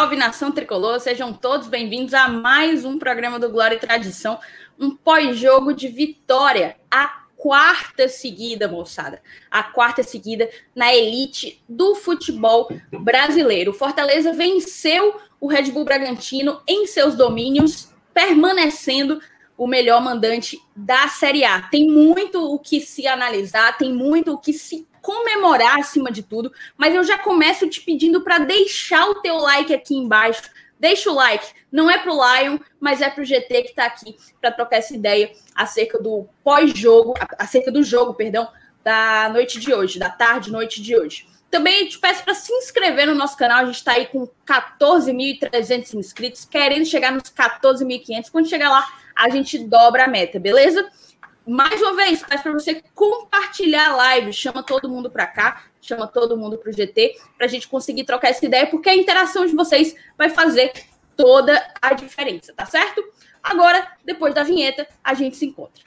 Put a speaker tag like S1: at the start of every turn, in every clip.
S1: salve nação tricolor, sejam todos bem-vindos a mais um programa do Glória e Tradição, um pós-jogo de vitória, a quarta seguida, moçada, a quarta seguida na elite do futebol brasileiro. Fortaleza venceu o Red Bull Bragantino em seus domínios, permanecendo o melhor mandante da Série A. Tem muito o que se analisar, tem muito o que se comemorar acima de tudo, mas eu já começo te pedindo para deixar o teu like aqui embaixo. Deixa o like, não é pro Lion, mas é pro GT que está aqui para trocar essa ideia acerca do pós-jogo, acerca do jogo, perdão, da noite de hoje, da tarde, noite de hoje. Também te peço para se inscrever no nosso canal. A gente está aí com 14.300 inscritos, querendo chegar nos 14.500. Quando chegar lá, a gente dobra a meta, beleza? Mais uma vez, peço para você compartilhar a live, chama todo mundo para cá, chama todo mundo para o GT, para a gente conseguir trocar essa ideia, porque a interação de vocês vai fazer toda a diferença, tá certo? Agora, depois da vinheta, a gente se encontra.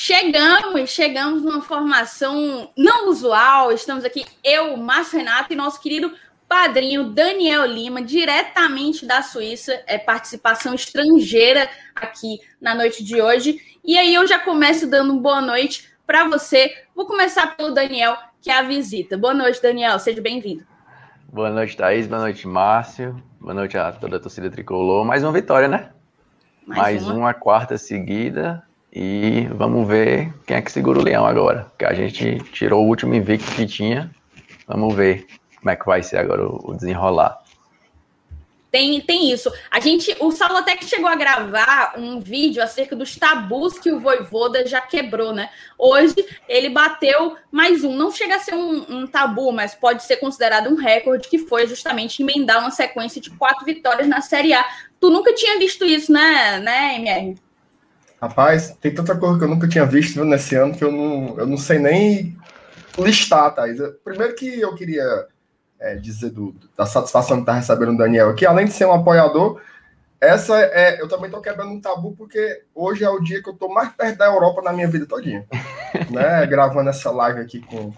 S1: Chegamos, chegamos numa formação não usual. Estamos aqui, eu, Márcio Renato e nosso querido padrinho Daniel Lima, diretamente da Suíça, é participação estrangeira aqui na noite de hoje. E aí eu já começo dando boa noite para você. Vou começar pelo Daniel, que é a visita. Boa noite, Daniel, seja bem-vindo.
S2: Boa noite, Thaís. Boa noite, Márcio. Boa noite a toda a torcida tricolor. Mais uma vitória, né? Mais, Mais uma. uma quarta seguida. E vamos ver quem é que segura o leão agora. Que a gente tirou o último invicto que tinha. Vamos ver como é que vai ser agora o, desenrolar.
S1: Tem, tem isso. A gente, o Saulo até que chegou a gravar um vídeo acerca dos tabus que o Voivoda já quebrou, né? Hoje ele bateu mais um. Não chega a ser um, um tabu, mas pode ser considerado um recorde, que foi justamente emendar uma sequência de quatro vitórias na Série A. Tu nunca tinha visto isso, né, né, MR?
S3: Rapaz, tem tanta coisa que eu nunca tinha visto nesse ano que eu não, eu não sei nem listar, Thais. Primeiro que eu queria é, dizer do, da satisfação que está recebendo o Daniel aqui, além de ser um apoiador, essa é. Eu também estou quebrando um tabu, porque hoje é o dia que eu estou mais perto da Europa na minha vida todinha. né? Gravando essa live aqui com,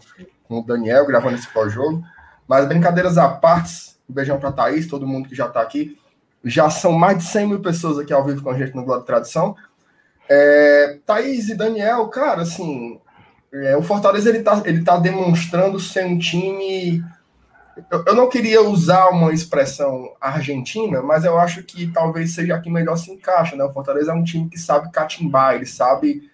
S3: com o Daniel, gravando esse pós-jogo. Mas brincadeiras à parte, um beijão para Thaís, todo mundo que já está aqui. Já são mais de 100 mil pessoas aqui ao vivo com a gente no Globo de Tradição. É, Thaís e Daniel, cara, assim, é, o Fortaleza ele tá, ele tá demonstrando ser um time eu, eu não queria usar uma expressão argentina, mas eu acho que talvez seja aqui melhor se encaixa, né? O Fortaleza é um time que sabe catimbar, ele sabe,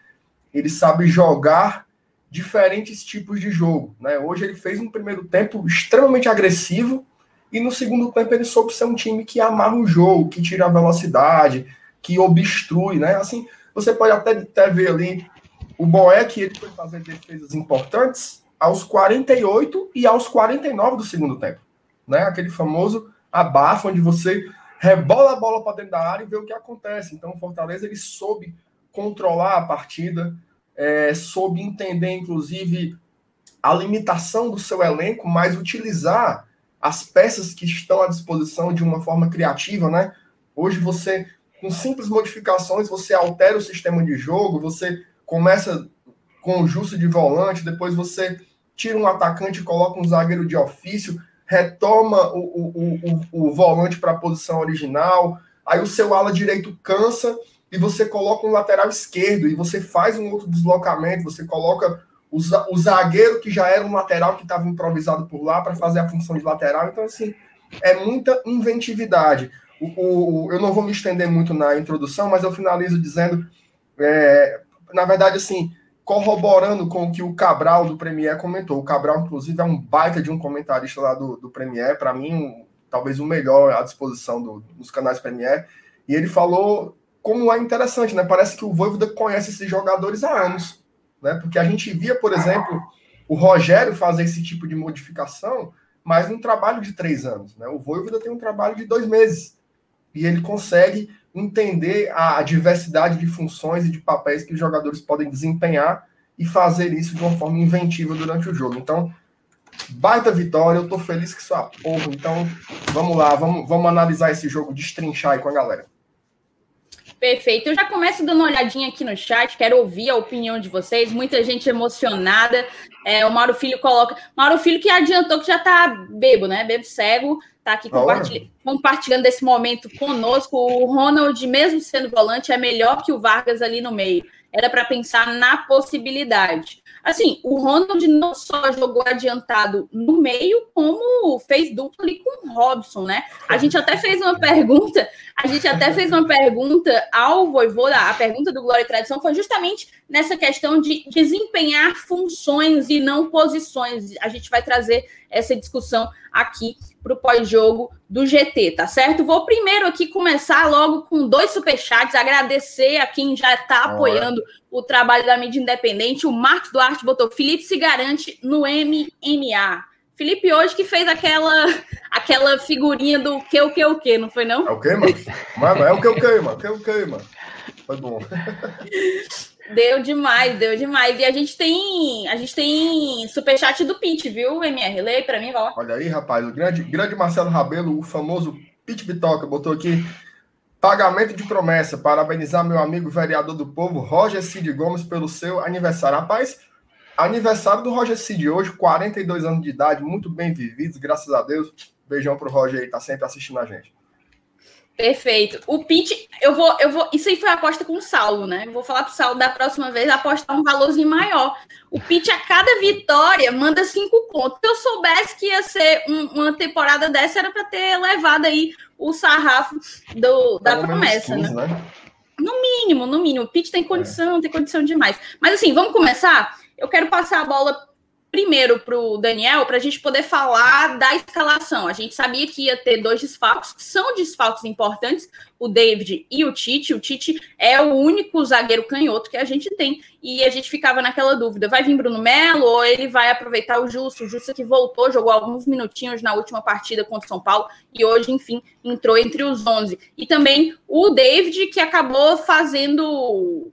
S3: ele sabe jogar diferentes tipos de jogo, né? Hoje ele fez um primeiro tempo extremamente agressivo e no segundo tempo ele soube ser um time que amarra o jogo, que tira a velocidade, que obstrui, né? Assim, você pode até, até ver ali o Boeck, ele foi fazer defesas importantes, aos 48 e aos 49 do segundo tempo. Né? Aquele famoso abafo onde você rebola a bola para dentro da área e vê o que acontece. Então o Fortaleza ele soube controlar a partida, é, soube entender, inclusive, a limitação do seu elenco, mas utilizar as peças que estão à disposição de uma forma criativa, né? Hoje você, com simples modificações, você altera o sistema de jogo, você começa com o Justo de volante, depois você tira um atacante coloca um zagueiro de ofício, retoma o, o, o, o volante para a posição original, aí o seu ala direito cansa e você coloca um lateral esquerdo e você faz um outro deslocamento, você coloca o, o zagueiro que já era um lateral que estava improvisado por lá para fazer a função de lateral. Então, assim, é muita inventividade. O, o, eu não vou me estender muito na introdução, mas eu finalizo dizendo, é, na verdade, assim, corroborando com o que o Cabral do Premier comentou. O Cabral, inclusive, é um baita de um comentarista lá do, do Premier, para mim, um, talvez o melhor à disposição do, dos canais Premier. E ele falou como é interessante, né? Parece que o Voivoda conhece esses jogadores há anos, né? Porque a gente via, por exemplo, o Rogério fazer esse tipo de modificação, mas num trabalho de três anos, né? O Voivoda tem um trabalho de dois meses e ele consegue entender a diversidade de funções e de papéis que os jogadores podem desempenhar e fazer isso de uma forma inventiva durante o jogo. Então, Baita vitória, eu tô feliz que sou a porra. Então, vamos lá, vamos, vamos analisar esse jogo, destrinchar aí com a galera.
S1: Perfeito. Eu já começo dando uma olhadinha aqui no chat, quero ouvir a opinião de vocês. Muita gente emocionada. É, o Mauro Filho coloca. Mauro Filho que adiantou que já tá bebo, né? Bebo cego, tá aqui compartilhando, compartilhando desse momento conosco. O Ronald, mesmo sendo volante, é melhor que o Vargas ali no meio. Era para pensar na possibilidade. Assim, o Ronald não só jogou adiantado no meio, como fez dupla ali com o Robson, né? A gente até fez uma pergunta, a gente até fez uma pergunta ao Voivoda, a pergunta do Glória e Tradição foi justamente nessa questão de desempenhar funções e não posições. A gente vai trazer essa discussão aqui para o pós-jogo do GT, tá certo? Vou primeiro aqui começar logo com dois superchats, agradecer a quem já está apoiando o trabalho da mídia independente. O Marcos Duarte botou Felipe se garante no MMA. Felipe hoje que fez aquela aquela figurinha do que o que o que, não foi não?
S3: É o que, mano? Mano, é o que o que, mano? Que o que, mano? Foi bom.
S1: Deu demais, deu demais. E a gente tem, a gente tem superchat do Pit, viu, MR? Lê para mim, vai lá.
S3: Olha aí, rapaz, o grande, grande Marcelo Rabelo, o famoso Pit Bitoca, botou aqui pagamento de promessa. Parabenizar meu amigo vereador do povo, Roger Cid Gomes, pelo seu aniversário. Rapaz, aniversário do Roger Cid hoje, 42 anos de idade, muito bem vividos, graças a Deus. Beijão pro Roger aí, tá sempre assistindo a gente.
S1: Perfeito. O Pete, eu vou, eu vou. Isso aí foi aposta com o Saulo, né? Vou falar pro Saulo da próxima vez apostar um valorzinho maior. O Pete, a cada vitória, manda cinco pontos. Se eu soubesse que ia ser um, uma temporada dessa, era para ter levado aí o sarrafo do, da promessa, 15, né? né? No mínimo, no mínimo. O Pete tem condição, é. tem condição demais. Mas assim, vamos começar? Eu quero passar a bola primeiro para o Daniel, para a gente poder falar da escalação. A gente sabia que ia ter dois desfalques, que são desfalques importantes, o David e o Tite. O Tite é o único zagueiro canhoto que a gente tem, e a gente ficava naquela dúvida: vai vir Bruno Melo ou ele vai aproveitar o Justo? O Justo que voltou, jogou alguns minutinhos na última partida contra o São Paulo, e hoje, enfim, entrou entre os 11. E também o David, que acabou fazendo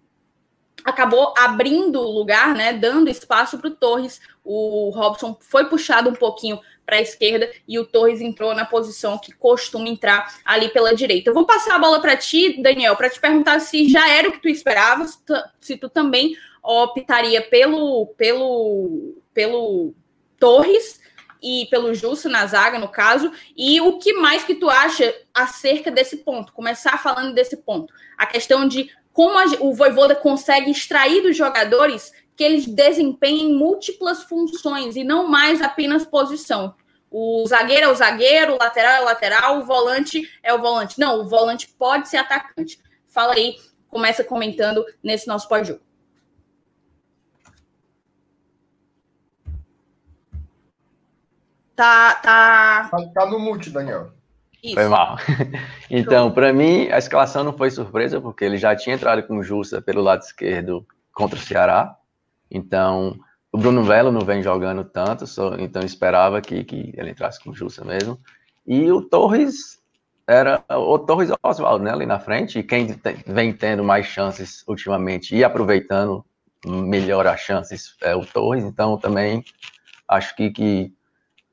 S1: acabou abrindo o lugar, né, dando espaço para o Torres. O Robson foi puxado um pouquinho para a esquerda e o Torres entrou na posição que costuma entrar ali pela direita. Eu vou passar a bola para ti, Daniel, para te perguntar se já era o que tu esperavas, se tu também optaria pelo pelo pelo Torres e pelo Justo na zaga, no caso, e o que mais que tu acha acerca desse ponto? Começar falando desse ponto. A questão de como a, o Voivoda consegue extrair dos jogadores que eles desempenhem múltiplas funções e não mais apenas posição. O zagueiro é o zagueiro, o lateral é o lateral, o volante é o volante. Não, o volante pode ser atacante. Fala aí, começa comentando nesse nosso pós-jogo. Tá, tá...
S3: tá. Tá no mute, Daniel.
S2: Isso. Foi mal. Então, para mim, a escalação não foi surpresa, porque ele já tinha entrado com Justa pelo lado esquerdo contra o Ceará. Então, o Bruno Velo não vem jogando tanto, só, então esperava que, que ele entrasse com Justa mesmo. E o Torres era o Torres Oswaldo, né, ali na frente, e quem vem tendo mais chances ultimamente e aproveitando melhor as chances é o Torres, então também acho que, que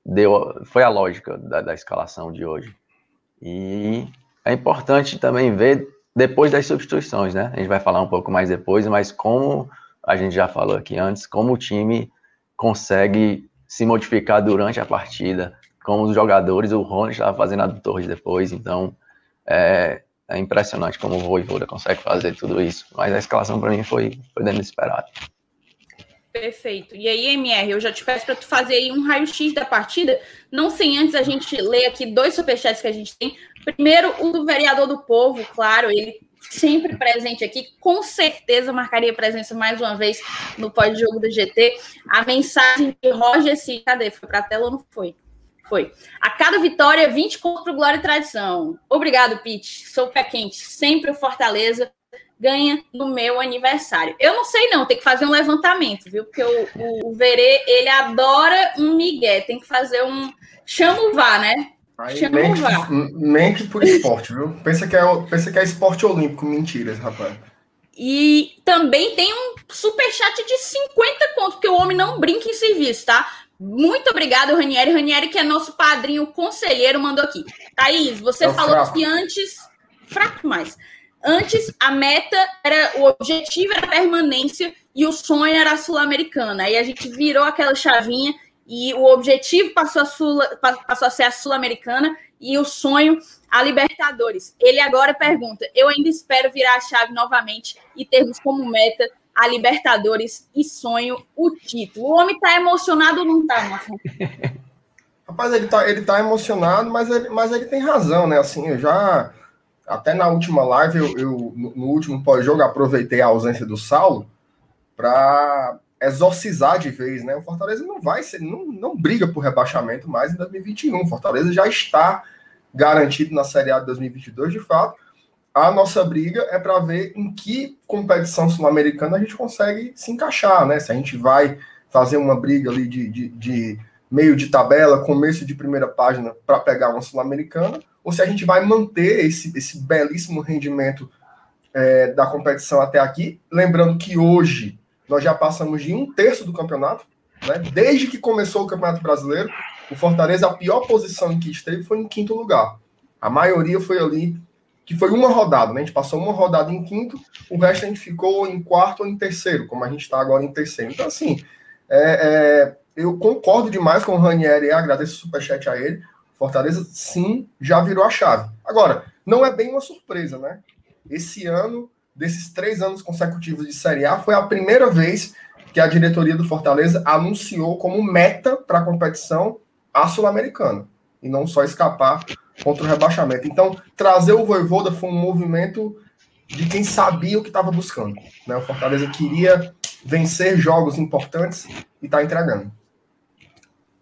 S2: deu, foi a lógica da, da escalação de hoje. E é importante também ver depois das substituições, né? A gente vai falar um pouco mais depois, mas como a gente já falou aqui antes, como o time consegue se modificar durante a partida, como os jogadores, o Rony estava fazendo a do Torres depois, então é, é impressionante como o Voivoda consegue fazer tudo isso. Mas a escalação para mim foi, foi dentro do esperado.
S1: Perfeito. E aí, MR, eu já te peço para tu fazer aí um raio-x da partida, não sem antes a gente ler aqui dois superchats que a gente tem. Primeiro, o do vereador do povo, claro, ele sempre presente aqui, com certeza marcaria presença mais uma vez no pós-jogo do GT. A mensagem de Roger C. Cadê? Foi para a tela ou não foi? Foi. A cada vitória, 20 contra o Glória e Tradição. Obrigado, Pete. Sou pé quente. Sempre o Fortaleza ganha no meu aniversário. Eu não sei não, tem que fazer um levantamento, viu? Porque o, o, o Verê, ele adora um migué, tem que fazer um... Chama o VAR, né?
S3: Aí, Chama mente, o VAR. Mente por esporte, viu? Pensa que, é, pensa que é esporte olímpico, mentiras, rapaz.
S1: E também tem um super chat de 50 conto, porque o homem não brinca em serviço, tá? Muito obrigado, Ranieri. Ranieri, que é nosso padrinho conselheiro, mandou aqui. Thaís, você é falou fraco. que antes. Fraco mais. Antes, a meta era. O objetivo era a permanência e o sonho era a Sul-Americana. Aí a gente virou aquela chavinha e o objetivo passou a, Sul, passou a ser a Sul-Americana e o sonho a Libertadores. Ele agora pergunta: eu ainda espero virar a chave novamente e termos como meta a Libertadores e sonho o título. O homem tá emocionado ou não tá, Marcos?
S3: Rapaz, ele tá, ele tá emocionado, mas ele, mas ele tem razão, né? Assim, eu já. Até na última live, eu, eu no último pós-jogo, aproveitei a ausência do Saulo para exorcizar de vez, né? O Fortaleza não vai ser, não, não briga por rebaixamento mais em 2021. O Fortaleza já está garantido na Série A de 2022, de fato a nossa briga é para ver em que competição sul-americana a gente consegue se encaixar, né? Se a gente vai fazer uma briga ali de, de, de meio de tabela, começo de primeira página para pegar uma sul-americana, ou se a gente vai manter esse, esse belíssimo rendimento é, da competição até aqui. Lembrando que hoje nós já passamos de um terço do campeonato, né? Desde que começou o Campeonato Brasileiro, o Fortaleza, a pior posição em que esteve foi em quinto lugar. A maioria foi ali que foi uma rodada, né? A gente passou uma rodada em quinto, o resto a gente ficou em quarto ou em terceiro, como a gente está agora em terceiro. Então, assim, é, é, eu concordo demais com o Ranieri e agradeço o superchat a ele. Fortaleza, sim, já virou a chave. Agora, não é bem uma surpresa, né? Esse ano, desses três anos consecutivos de Série A, foi a primeira vez que a diretoria do Fortaleza anunciou como meta para a competição a Sul-Americana. E não só escapar contra o rebaixamento. Então, trazer o Voivoda foi um movimento de quem sabia o que estava buscando. Né? O Fortaleza queria vencer jogos importantes e está entregando.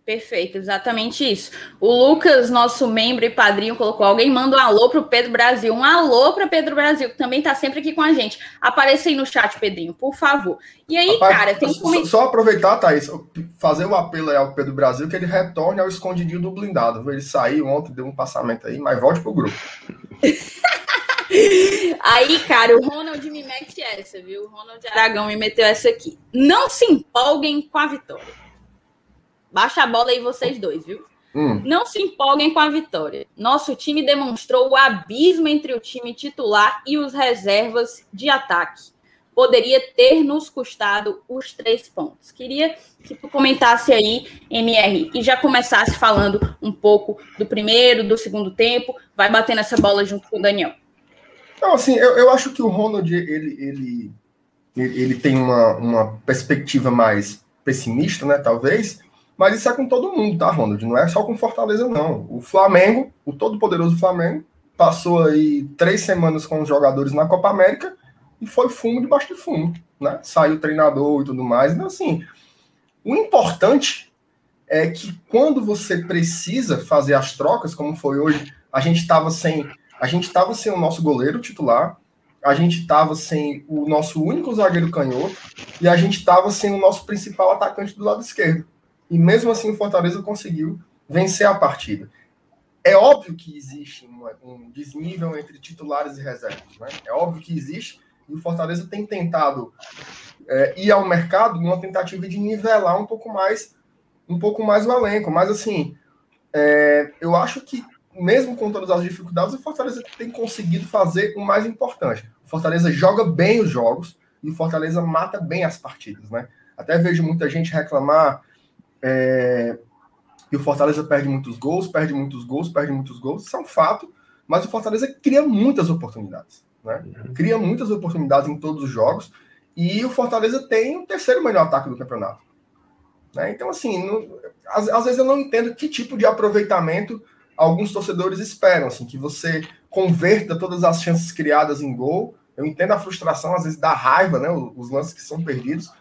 S1: Perfeito, exatamente isso. O Lucas, nosso membro e padrinho, colocou: alguém manda um alô para o Pedro Brasil. Um alô para Pedro Brasil, que também está sempre aqui com a gente. Apareça aí no chat, Pedrinho, por favor. E aí, Rapaz, cara, tem
S3: que Só aproveitar, Thaís, fazer o um apelo aí ao Pedro Brasil que ele retorne ao escondidinho do blindado. Ele saiu ontem, deu um passamento aí, mas volte pro grupo.
S1: Aí, cara, o Ronald me mete essa, viu? O Ronald Aragão me meteu essa aqui. Não se empolguem com a vitória. Baixa a bola aí vocês dois, viu? Hum. Não se empolguem com a vitória. Nosso time demonstrou o abismo entre o time titular e os reservas de ataque. Poderia ter nos custado os três pontos. Queria que tu comentasse aí, MR, e já começasse falando um pouco do primeiro, do segundo tempo. Vai batendo essa bola junto com o Daniel.
S3: Não, assim, eu, eu acho que o Ronald, ele, ele, ele tem uma, uma perspectiva mais pessimista, né, talvez, mas isso é com todo mundo, tá, Ronald? Não é só com Fortaleza, não. O Flamengo, o todo-poderoso Flamengo, passou aí três semanas com os jogadores na Copa América e foi fumo debaixo de fumo, né? Saiu o treinador e tudo mais. Então, assim, o importante é que quando você precisa fazer as trocas, como foi hoje, a gente estava sem, a gente estava sem o nosso goleiro titular, a gente estava sem o nosso único zagueiro canhoto e a gente estava sem o nosso principal atacante do lado esquerdo. E mesmo assim o Fortaleza conseguiu vencer a partida. É óbvio que existe um, desnível entre titulares e reservas. Né? É óbvio que existe. E o Fortaleza tem tentado é, ir ao mercado numa tentativa de nivelar um pouco mais um pouco mais o elenco. Mas assim, é, eu acho que mesmo com todas as dificuldades, o Fortaleza tem conseguido fazer o mais importante. O Fortaleza joga bem os jogos e o Fortaleza mata bem as partidas, né? Até vejo muita gente reclamar é, e o Fortaleza perde muitos gols, perde muitos gols, perde muitos gols, isso é um fato, mas o Fortaleza cria muitas oportunidades. Né? Uhum. Cria muitas oportunidades em todos os jogos, e o Fortaleza tem o terceiro melhor ataque do campeonato. Né? Então, assim, não, às, às, vezes eu não entendo que tipo de aproveitamento alguns torcedores esperam, assim, que você converta todas as chances criadas em gol. Eu entendo a frustração, às vezes dá raiva, né? Os lances que são perdidos,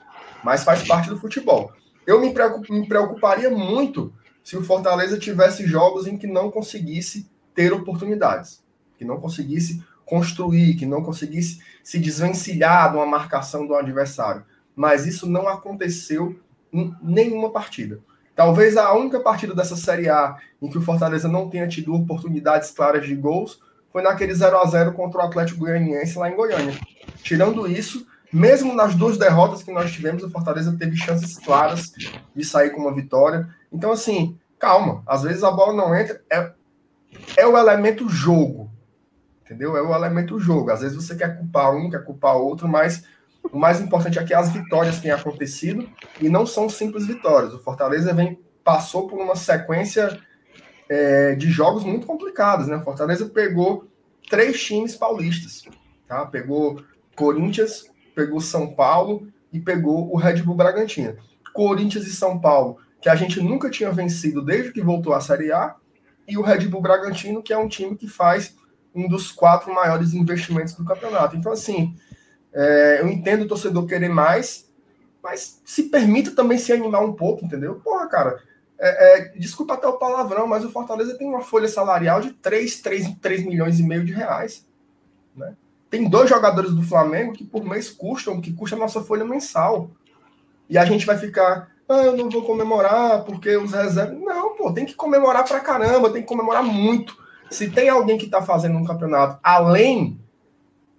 S3: mas faz parte do futebol. Eu me, preocup, me preocuparia muito se o Fortaleza tivesse jogos em que não conseguisse ter oportunidades, que não conseguisse construir, que não conseguisse se desvencilhar de uma marcação do adversário. Mas isso não aconteceu em nenhuma partida. Talvez a única partida dessa Série A em que o Fortaleza não tenha tido oportunidades claras de gols foi naquele 0 a 0 contra o Atlético Goianiense lá em Goiânia. Tirando isso, mesmo nas duas derrotas que nós tivemos, o Fortaleza teve chances claras de sair com uma vitória. Então, assim, calma. Às vezes a bola não entra. É, é o elemento jogo. Entendeu? É o elemento jogo. Às vezes você quer culpar um, quer culpar outro, mas o mais importante é que as vitórias têm acontecido e não são simples vitórias. O Fortaleza vem passou por uma sequência é, de jogos muito complicados, né? O Fortaleza pegou três times paulistas, tá? Pegou Corinthians, pegou São Paulo e pegou o Red Bull Bragantino. Corinthians e São Paulo, que a gente nunca tinha vencido desde que voltou à Série A, e o Red Bull Bragantino, que é um time que faz um dos quatro maiores investimentos do campeonato. Então, assim, é, eu entendo o torcedor querer mais, mas se permita também se animar um pouco, entendeu? Porra, cara, é, é, desculpa até o palavrão, mas o Fortaleza tem uma folha salarial de 3, 3, 3 milhões e meio de reais. Né? Tem dois jogadores do Flamengo que por mês custam, que custa a nossa folha mensal. E a gente vai ficar, ah, eu não vou comemorar porque os reservas. Não, pô, tem que comemorar pra caramba, tem que comemorar muito. Se tem alguém que está fazendo um campeonato além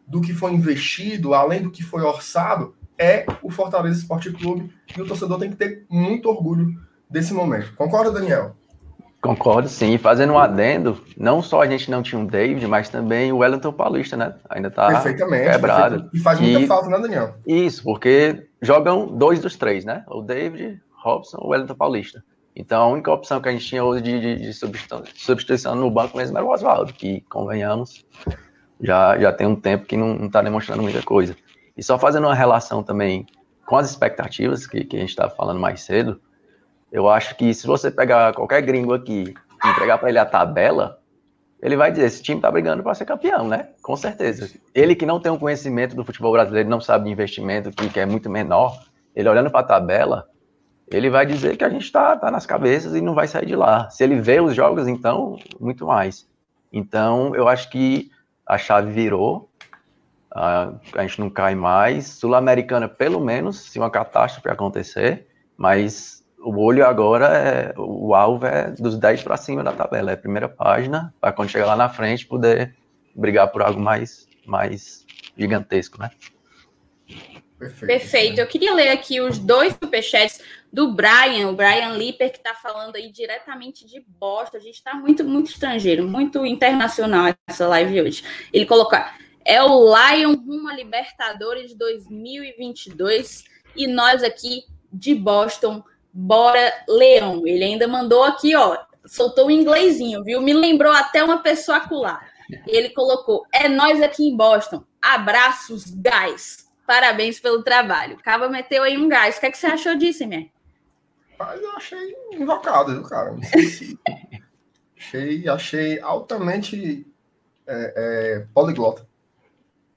S3: do que foi investido, além do que foi orçado, é o Fortaleza Esporte Clube. E o torcedor tem que ter muito orgulho desse momento. Concorda, Daniel?
S2: Concordo, sim. Fazendo um adendo, não só a gente não tinha um David, mas também o Wellington Paulista, né? Ainda tá
S3: Perfeitamente,
S2: quebrado.
S3: Perfeito. E faz muita e, falta, né, Daniel?
S2: Isso, porque jogam dois dos três, né? O David, Robson, o Wellington Paulista. Então, a única opção que a gente tinha hoje de, de, de substituição no banco mesmo era o Oswaldo, que, convenhamos, já, já tem um tempo que não está demonstrando muita coisa. E só fazendo uma relação também com as expectativas que, que a gente estava falando mais cedo, eu acho que se você pegar qualquer gringo aqui e entregar para ele a tabela, ele vai dizer: esse time está brigando para ser campeão, né? Com certeza. Ele que não tem um conhecimento do futebol brasileiro, não sabe de investimento, que, é muito menor, ele olhando para a tabela, ele vai dizer que a gente está tá nas cabeças e não vai sair de lá. Se ele vê os jogos, então, muito mais. Então, eu acho que a chave virou, a gente não cai mais. Sul-Americana, pelo menos, se uma catástrofe acontecer, mas o olho agora é o alvo é dos 10 para cima da tabela, é a primeira página, para quando chegar lá na frente poder brigar por algo mais mais gigantesco, né?
S1: Perfeito. Perfeito. Eu queria ler aqui os dois superchats do Brian, o Brian Lipper, que está falando aí diretamente de Boston. A gente está muito, muito estrangeiro, muito internacional essa live hoje. Ele colocou: é o Lion rumo a Libertadores 2022 e nós aqui de Boston Bora Leão. Ele ainda mandou aqui, ó, soltou um inglesinho, viu? Me lembrou até uma pessoa acular. Ele colocou: É nós aqui em Boston. Abraços, gás. Parabéns pelo trabalho. Cava meteu aí um gás. O que, é que você achou disso, Emir?
S3: Mas eu achei invocado, viu, cara? achei, achei altamente é, é, poliglota.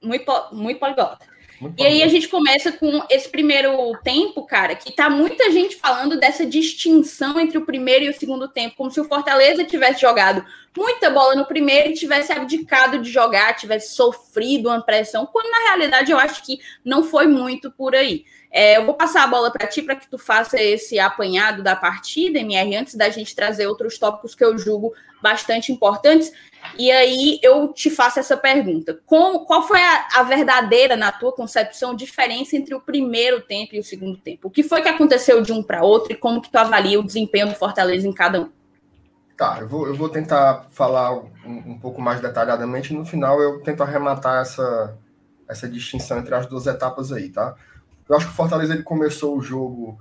S1: Muito, muito poliglota. Muito e aí a gente começa com esse primeiro tempo, cara, que tá muita gente falando dessa distinção entre o primeiro e o segundo tempo, como se o Fortaleza tivesse jogado muita bola no primeiro e tivesse abdicado de jogar, tivesse sofrido uma pressão, quando na realidade eu acho que não foi muito por aí. É, eu vou passar a bola para ti para que tu faça esse apanhado da partida, MR, antes da gente trazer outros tópicos que eu julgo bastante importantes. E aí eu te faço essa pergunta: Como, qual foi a, a, verdadeira, na tua concepção, diferença entre o primeiro tempo e o segundo tempo? O que foi que aconteceu de um para outro e como que tu avalia o desempenho do Fortaleza em cada um?
S3: Tá, eu vou, eu vou tentar falar um, um pouco mais detalhadamente. No final eu tento arrematar essa, essa distinção entre as duas etapas aí, tá? Eu acho que o Fortaleza ele começou o jogo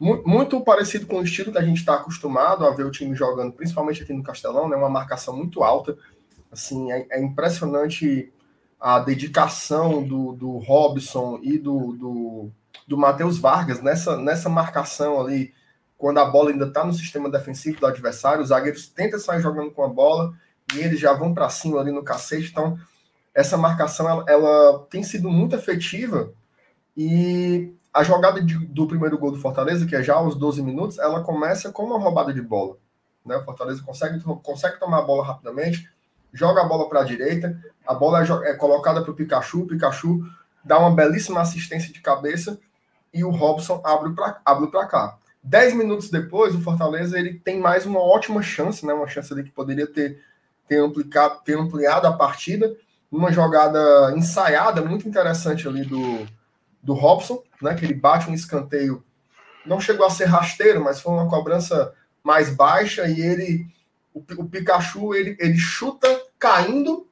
S3: muito parecido com o estilo que a gente está acostumado a ver o time jogando, principalmente aqui no Castelão, né? Uma marcação muito alta. Assim, é, é impressionante a dedicação do, do Robson e do, do, do Matheus Vargas nessa, nessa marcação ali, quando a bola ainda está no sistema defensivo do adversário, os zagueiros tentam sair jogando com a bola e eles já vão para cima ali no cacete. Então, essa marcação ela, ela tem sido muito efetiva e a jogada de, do primeiro gol do Fortaleza, que é já aos 12 minutos, ela começa com uma roubada de bola. Né? O Fortaleza consegue, consegue tomar a bola rapidamente, joga a bola para a direita, a bola é, é colocada para o Pikachu, o Pikachu dá uma belíssima assistência de cabeça e o Robson abre para cá. Dez minutos depois, o Fortaleza ele tem mais uma ótima chance, né? uma chance ali que poderia ter, ter, ampliado, ter ampliado a partida, uma jogada ensaiada muito interessante ali do, do Robson, né, que ele bate um escanteio, não chegou a ser rasteiro, mas foi uma cobrança mais baixa e ele, o, o Pikachu, ele, ele chuta caindo,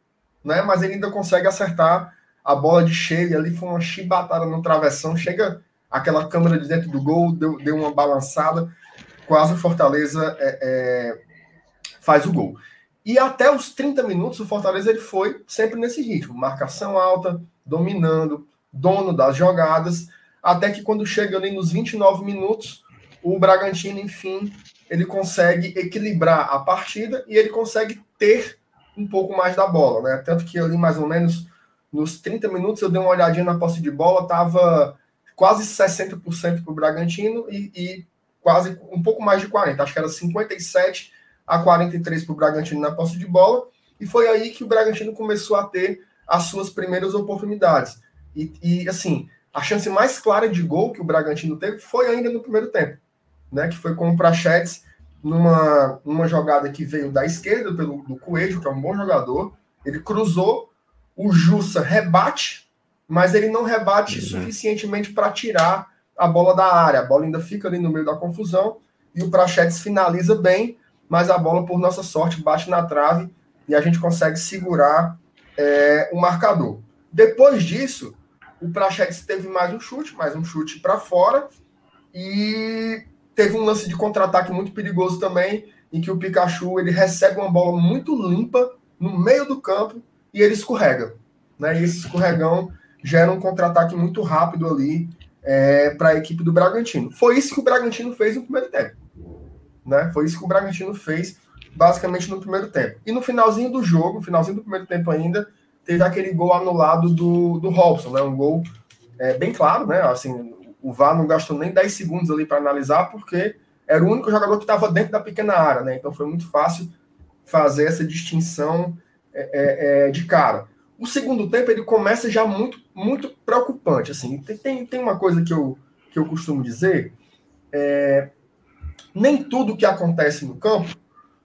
S3: né, mas ele ainda consegue acertar a bola de cheio, ali foi uma chibatada no travessão, chega aquela câmera de dentro do gol, deu, deu uma balançada, quase o Fortaleza é, é, faz o gol. E até os 30 minutos, o Fortaleza ele foi sempre nesse ritmo, marcação alta, dominando, dono das jogadas, até que quando chega ali nos 29 minutos, o Bragantino, enfim, ele consegue equilibrar a partida e ele consegue ter um pouco mais da bola, né? Tanto que ali mais ou menos nos 30 minutos eu dei uma olhadinha na posse de bola, tava quase 60% para o Bragantino e, e, quase um pouco mais de 40%, acho que era 57 a 43 para o Bragantino na posse de bola, e foi aí que o Bragantino começou a ter as suas primeiras oportunidades. E, e, assim, a chance mais clara de gol que o Bragantino teve foi ainda no primeiro tempo, né? Que foi com o Prachetes numa, numa jogada que veio da esquerda pelo do Coelho, que é um bom jogador. Ele cruzou, o Jussa rebate, mas ele não rebate uhum. suficientemente para tirar a bola da área. A bola ainda fica ali no meio da confusão e o Prachetes finaliza bem, mas a bola, por nossa sorte, bate na trave e a gente consegue segurar é, o marcador. Depois disso, o Prachetes teve mais um chute, mais um chute para fora. E teve um lance de contra-ataque muito perigoso também, em que o Pikachu ele recebe uma bola muito limpa no meio do campo e ele escorrega. Né? E esse escorregão gera um contra-ataque muito rápido ali é, para a equipe do Bragantino. Foi isso que o Bragantino fez no primeiro tempo. Né? Foi isso que o Bragantino fez basicamente no primeiro tempo. E no finalzinho do jogo, finalzinho do primeiro tempo ainda, teve aquele gol anulado do, do Robson, né? Um gol é, bem claro, né? Assim, o VAR não gastou nem 10 segundos ali para analisar, porque era o único jogador que estava dentro da pequena área, né? Então foi muito fácil fazer essa distinção é, é, é, de cara. O segundo tempo ele começa já muito, muito preocupante. Assim, tem, tem uma coisa que eu, que eu costumo dizer: é, nem tudo que acontece no campo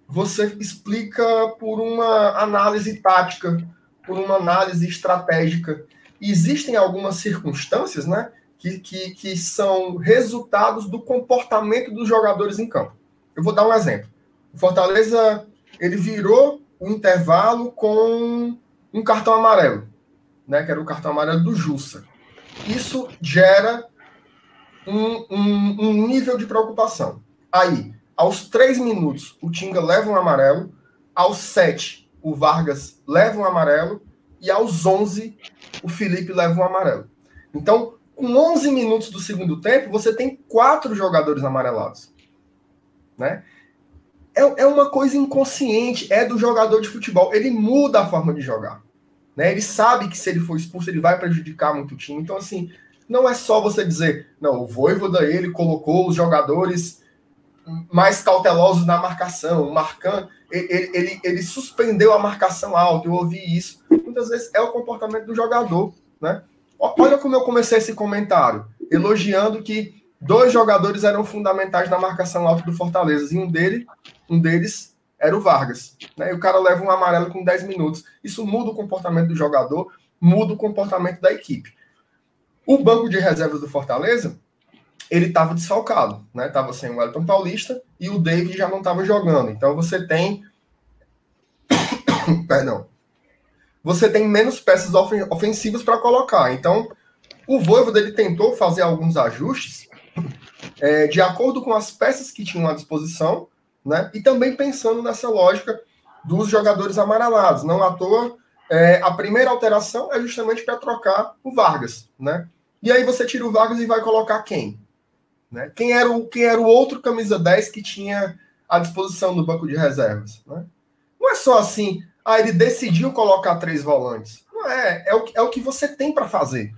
S3: você explica por uma análise tática por uma análise estratégica. existem algumas circunstâncias né, que, que, que são resultados do comportamento dos jogadores em campo. Eu vou dar um exemplo. O Fortaleza ele virou o intervalo com um cartão amarelo, né, que era o cartão amarelo do Jussa. Isso gera um, um, um nível de preocupação. Aí, aos três minutos, o Tinga leva um amarelo. Aos sete, o Vargas leva um amarelo e aos 11 o Felipe leva um amarelo. Então, com 11 minutos do segundo tempo, você tem quatro jogadores amarelados. Né? É, é uma coisa inconsciente, é do jogador de futebol. Ele muda a forma de jogar. Né? Ele sabe que se ele for expulso, ele vai prejudicar muito o time. Então, assim, não é só você dizer, não, o Voivoda, ele colocou os jogadores mais cautelosos na marcação, marcando ele, ele, ele suspendeu a marcação alta, eu ouvi isso. Muitas vezes é o comportamento do jogador, né? Olha como eu comecei esse comentário, elogiando que dois jogadores eram fundamentais na marcação alta do Fortaleza, e um, dele, um deles era o Vargas. Né? E o cara leva um amarelo com 10 minutos. Isso muda o comportamento do jogador, muda o comportamento da equipe. O banco de reservas do Fortaleza, ele estava desfalcado, né? Tava sem o Wellington Paulista e o David já não estava jogando. Então você tem perdão. Você tem menos peças ofensivas para colocar. Então, o Voivoda ele tentou fazer alguns ajustes é, de acordo com as peças que tinham à disposição, né? E também pensando nessa lógica dos jogadores amarelados. Não à toa, é, a primeira alteração é justamente para trocar o Vargas, né? E aí você tira o Vargas e vai colocar quem? Né? Quem, era o, quem era o outro camisa 10 que tinha à disposição do banco de reservas? Né? Não é só assim, ah, ele decidiu colocar três volantes. Não é, é o, é o que você tem para fazer.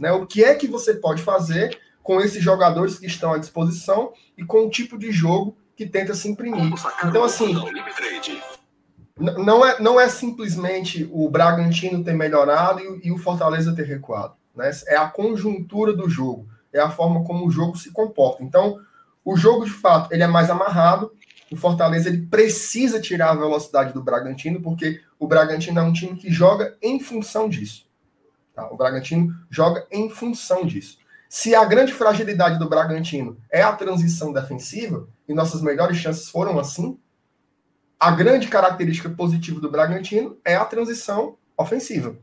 S3: Né? O que é que você pode fazer com esses jogadores que estão à disposição e com o tipo de jogo que tenta se imprimir. Então, assim, não é, não é simplesmente o Bragantino ter melhorado e, e o Fortaleza ter recuado. Né? É a conjuntura do jogo é a forma como o jogo se comporta. Então, o jogo, de fato, ele é mais amarrado. O Fortaleza ele precisa tirar a velocidade do Bragantino, porque o Bragantino é um time que joga em função disso. Tá? O Bragantino joga em função disso. Se a grande fragilidade do Bragantino é a transição defensiva, e nossas melhores chances foram assim, a grande característica positiva do Bragantino é a transição ofensiva,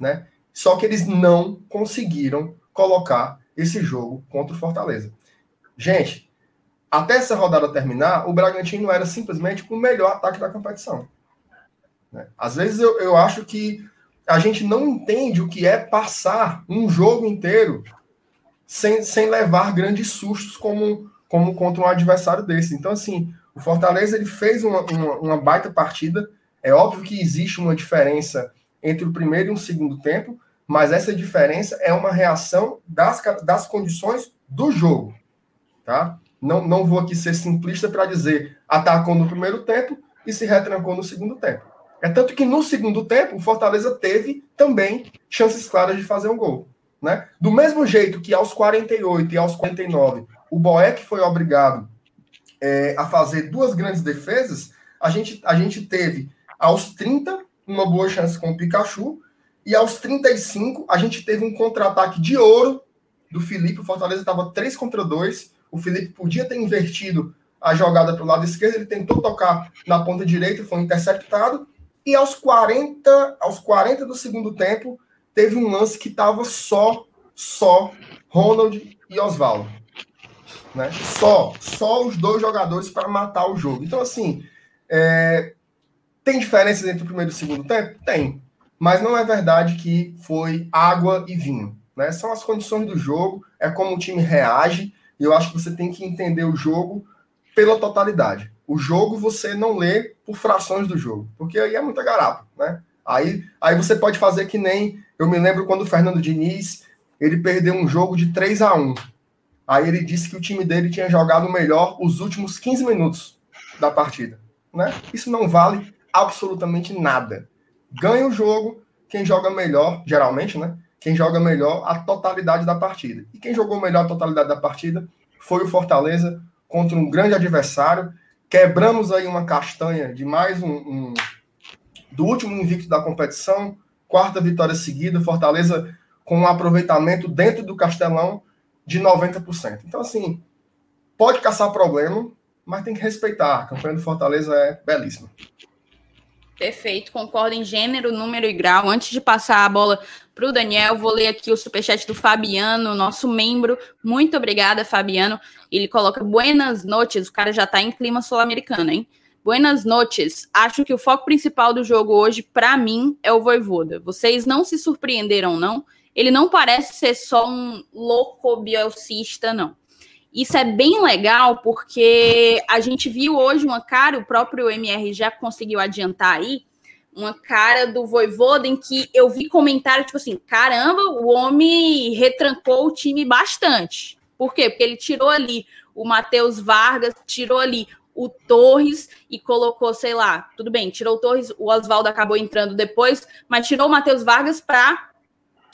S3: né? Só que eles não conseguiram colocar esse jogo contra o Fortaleza. Gente, até essa rodada terminar, o Bragantino era simplesmente o melhor ataque da competição. Né? Às vezes eu, eu acho que a gente não entende o que é passar um jogo inteiro sem, sem levar grandes sustos como, como contra um adversário desse. Então, assim, o Fortaleza ele fez uma, uma, uma baita partida. É óbvio que existe uma diferença entre o primeiro e o segundo tempo, mas essa diferença é uma reação das, das condições do jogo. Tá? Não, não vou aqui ser simplista para dizer atacou no primeiro tempo e se retrancou no segundo tempo. É tanto que no segundo tempo o Fortaleza teve também chances claras de fazer um gol. Né? Do mesmo jeito que aos 48 e aos 49 o Boeck foi obrigado é, a fazer duas grandes defesas, a gente, a gente teve aos 30 uma boa chance com o Pikachu e aos 35 a gente teve um contra-ataque de ouro do Felipe. O Fortaleza estava 3 contra 2. O Felipe podia ter invertido a jogada para o lado esquerdo, ele tentou tocar na ponta direita, foi interceptado. E aos 40, aos 40 do segundo tempo, teve um lance que estava só, só Ronald e Oswaldo. Né? Só, só os dois jogadores para matar o jogo. Então, assim, é... tem diferenças entre o primeiro e o segundo tempo? Tem. Mas não é verdade que foi água e vinho. Né? São as condições do jogo, é como o time reage, e eu acho que você tem que entender o jogo pela totalidade. O jogo você não lê por frações do jogo, porque aí é muita garapa, né? Aí, aí você pode fazer que nem eu me lembro quando o Fernando Diniz ele perdeu um jogo de 3 a 1 Aí ele disse que o time dele tinha jogado melhor os últimos 15 minutos da partida. Né? Isso não vale absolutamente nada. Ganha o jogo quem joga melhor, geralmente, né? Quem joga melhor a totalidade da partida. E quem jogou melhor a totalidade da partida foi o Fortaleza contra um grande adversário. Quebramos aí uma castanha de mais um, um do último invicto da competição, quarta vitória seguida, Fortaleza com um aproveitamento dentro do Castelão de 90%. Então, assim, pode caçar problema, mas tem que respeitar. A campanha do Fortaleza é belíssima.
S1: Perfeito, concordo em gênero, número e grau. Antes de passar a bola para o Daniel, vou ler aqui o superchat do Fabiano, nosso membro. Muito obrigada, Fabiano. Ele coloca buenas noites, o cara já está em clima sul-americano, hein? Buenas noites. Acho que o foco principal do jogo hoje, para mim, é o Voivoda. Vocês não se surpreenderam, não? Ele não parece ser só um louco bielcista, não. Isso é bem legal porque a gente viu hoje uma cara, o próprio MR já conseguiu adiantar aí, uma cara do Voivoda em que eu vi comentário tipo assim: caramba, o homem retrancou o time bastante. Por quê? Porque ele tirou ali o Matheus Vargas, tirou ali o Torres e colocou, sei lá, tudo bem, tirou o Torres, o Oswaldo acabou entrando depois, mas tirou o Matheus Vargas para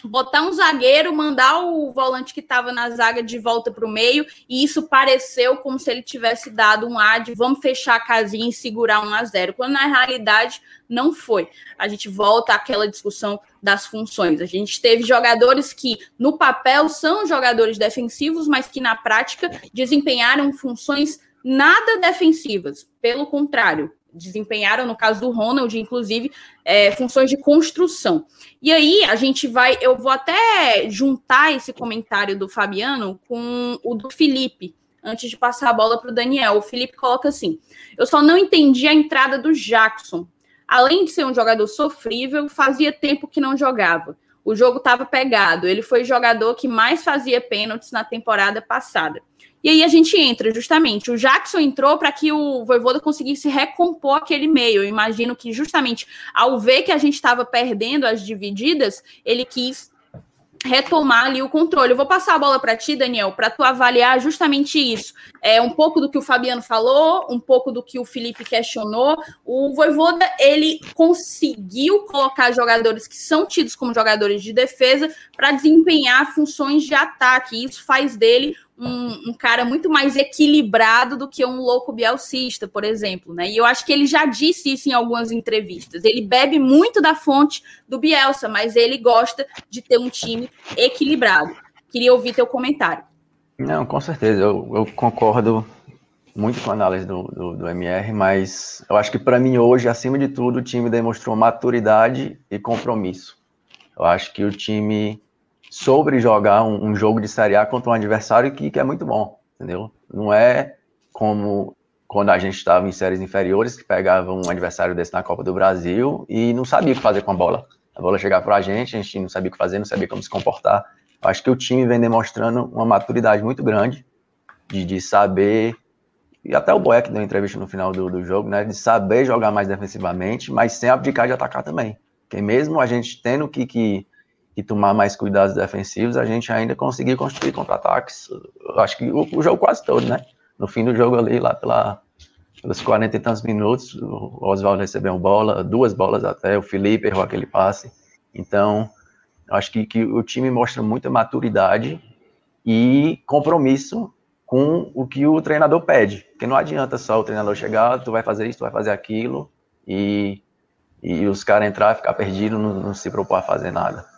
S1: botar um zagueiro, mandar o volante que estava na zaga de volta para o meio, e isso pareceu como se ele tivesse dado um ar de vamos fechar a casinha e segurar um a zero, quando na realidade não foi. A gente volta àquela discussão das funções. A gente teve jogadores que, no papel, são jogadores defensivos, mas que na prática desempenharam funções nada defensivas. Pelo contrário, desempenharam, no caso do Ronald, inclusive, é, funções de construção. E aí a gente vai, eu vou até juntar esse comentário do Fabiano com o do Felipe, antes de passar a bola para o Daniel. O Felipe coloca assim: eu só não entendi a entrada do Jackson. Além de ser um jogador sofrível, fazia tempo que não jogava. O jogo estava pegado. Ele foi o jogador que mais fazia pênaltis na temporada passada. E aí a gente entra, justamente. O Jackson entrou para que o Voivoda conseguisse recompor aquele meio. Eu imagino que, justamente, ao ver que a gente estava perdendo as divididas, ele quis retomar ali o controle. Eu vou passar a bola para ti, Daniel, para tu avaliar justamente isso. É um pouco do que o Fabiano falou, um pouco do que o Felipe questionou. O Voivoda, ele conseguiu colocar jogadores que são tidos como jogadores de defesa para desempenhar funções de ataque. Isso faz dele um, um, cara muito mais equilibrado do que um louco bielcista, por exemplo, né? E eu acho que ele já disse isso em algumas entrevistas. Ele bebe muito da fonte do Bielsa, mas ele gosta de ter um time equilibrado. Queria ouvir teu comentário.
S2: Não, com certeza, eu, eu concordo muito com a análise do, do, do MR, mas eu acho que para mim hoje, acima de tudo, o time demonstrou maturidade e compromisso. Eu acho que o time sobre jogar um, um, jogo de Série A contra um adversário que, que é muito bom, entendeu? Não é como quando a gente estava em séries inferiores, que pegava um adversário desse na Copa do Brasil e não sabia o que fazer com a bola. A bola chegava para a gente, a gente não sabia o que fazer, não sabia como se comportar. Eu acho que o time vem demonstrando uma maturidade muito grande de, de saber, e até o Boeck deu entrevista no final do, do jogo, né, de saber jogar mais defensivamente, mas sem abdicar de atacar também. Porque mesmo a gente tendo que, que e tomar mais cuidados defensivos, a gente ainda conseguir construir contra-ataques. Acho que o, o, jogo quase todo, né? No fim do jogo ali, lá pela, pelos 40 e tantos minutos, o Oswaldo recebeu uma bola, duas bolas até, o Felipe errou aquele passe. Então, acho que, que o time mostra muita maturidade e compromisso com o que o treinador pede. Porque não adianta só o treinador chegar, tu vai fazer isso, tu vai fazer aquilo, e, e os caras entrar, ficar perdidos, não, não se propor a fazer nada.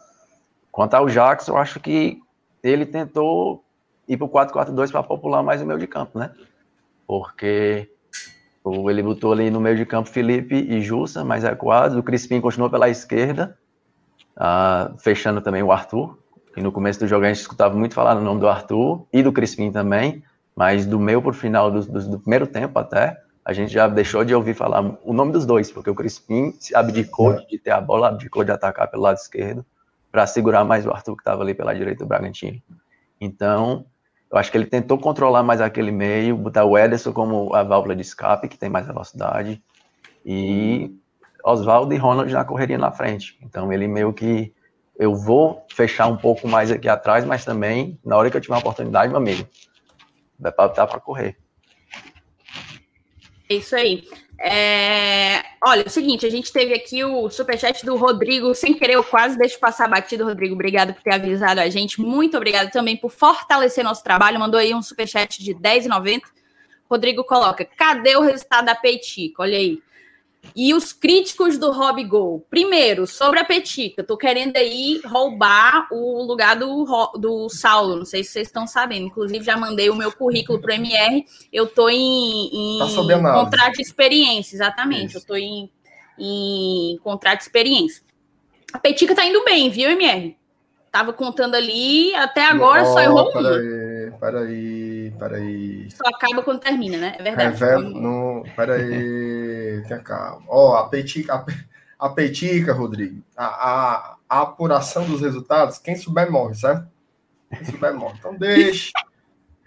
S2: Quanto ao Jackson, eu acho que ele tentou ir para o 4-4-2 para popular mais o meio de campo, né? Porque ele botou ali no meio de campo Felipe e Jussa, mais recuados. O Crispim continuou pela esquerda, uh, fechando também o Arthur. E no começo do jogo a gente escutava muito falar no nome do Arthur e do Crispim também, mas do meio para o final do, do, do, primeiro tempo até, a gente já deixou de ouvir falar o nome dos dois, porque o Crispim abdicou é. de ter a bola, abdicou de atacar pelo lado esquerdo para segurar mais o Arthur que estava ali pela direita do Bragantino. Então, eu acho que ele tentou controlar mais aquele meio, botar o Ederson como a válvula de escape, que tem mais velocidade, e Oswaldo e Ronald na correria na frente. Então, ele meio que eu vou fechar um pouco mais aqui atrás, mas também, na hora que eu tiver uma oportunidade, meu amigo, vai para correr.
S1: É isso aí. É... Olha, é o seguinte, a gente teve aqui o superchat do Rodrigo, sem querer, eu quase deixo passar batido, Rodrigo. Obrigado por ter avisado a gente. Muito obrigado também por fortalecer nosso trabalho. Mandou aí um superchat de R$10,90. Rodrigo coloca: cadê o resultado da Peitica? Olha aí. E os críticos do Rob Gol. Primeiro, sobre a Petica. Tô querendo aí roubar o lugar do, do Saulo. Não sei se vocês estão sabendo. Inclusive, já mandei o meu currículo pro MR. Eu tô em, em tá contrato de experiência, exatamente. Isso. Eu tô em, em contrato de experiência. A Petica tá indo bem, viu, MR? Tava contando ali, até agora oh, só errou
S3: um. Peraí, peraí, peraí.
S1: Só acaba quando termina, né? É verdade.
S3: Revela, no, peraí, tenha calma. Ó, oh, a petica, a, a petica, Rodrigo, a, a, a, apuração dos resultados, quem souber morre, certo? Quem souber morre. Então deixe,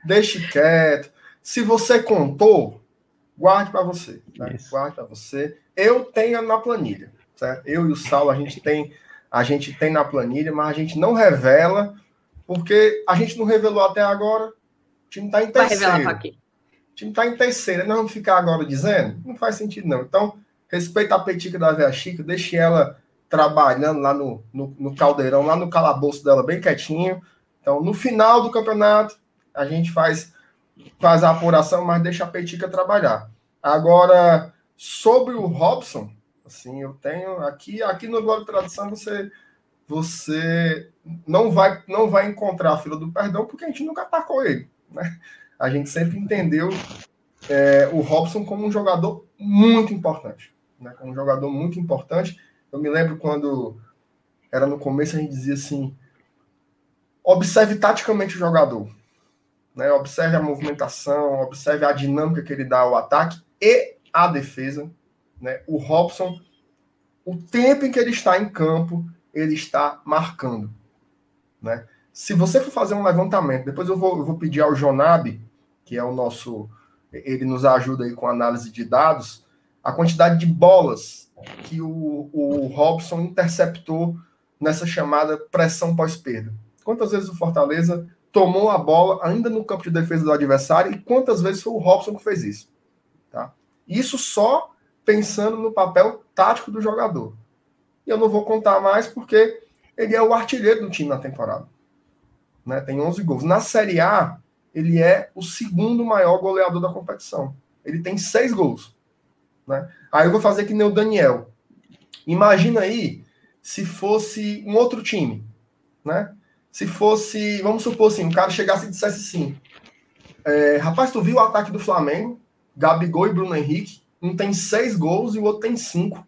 S3: deixe quieto. Se você contou, guarde para você. Né? Guarde para você. Eu tenho na planilha, certo? Eu e o Saulo, a gente tem a gente tem na planilha, mas a gente não revela, porque a gente não revelou até agora. O time está em terceiro. aqui. O time está em terceiro. Nós vamos ficar agora dizendo? Não faz sentido, não. Então, respeita a petica da Vea Chica, deixe ela trabalhando lá no, no, no caldeirão, lá no calabouço dela, bem quietinho. Então, no final do campeonato, a gente faz, faz a apuração, mas deixa a petica trabalhar. Agora, sobre o Robson, Assim, eu tenho aqui, aqui no Glória e Tradição você você não vai não vai encontrar a fila do perdão porque a gente nunca atacou ele, né? A gente sempre entendeu é, o Robson como um jogador muito importante, né? Um jogador muito importante. Eu me lembro quando era no começo a gente dizia assim: observe taticamente o jogador, né? Observe a movimentação, observe a dinâmica que ele dá ao ataque e a defesa né? O Robson, o tempo em que ele está em campo, ele está marcando. Né? Se você for fazer um levantamento, depois eu vou, eu vou pedir ao Jonab, que é o nosso. Ele nos ajuda aí com análise de dados, a quantidade de bolas que o, o Robson interceptou nessa chamada pressão pós-perda. Quantas vezes o Fortaleza tomou a bola ainda no campo de defesa do adversário e quantas vezes foi o Robson que fez isso? Tá? Isso só pensando no papel tático do jogador. E eu não vou contar mais porque ele é o artilheiro do time na temporada. Né? Tem 11 gols. Na Série A, ele é o segundo maior goleador da competição. Ele tem seis gols. Né? Aí eu vou fazer que nem o Daniel. Imagina aí se fosse um outro time, né? Se fosse, vamos supor assim, um cara chegasse e dissesse assim: é, rapaz, tu viu o ataque do Flamengo? Gabigol e Bruno Henrique. Um tem seis gols e o outro tem cinco.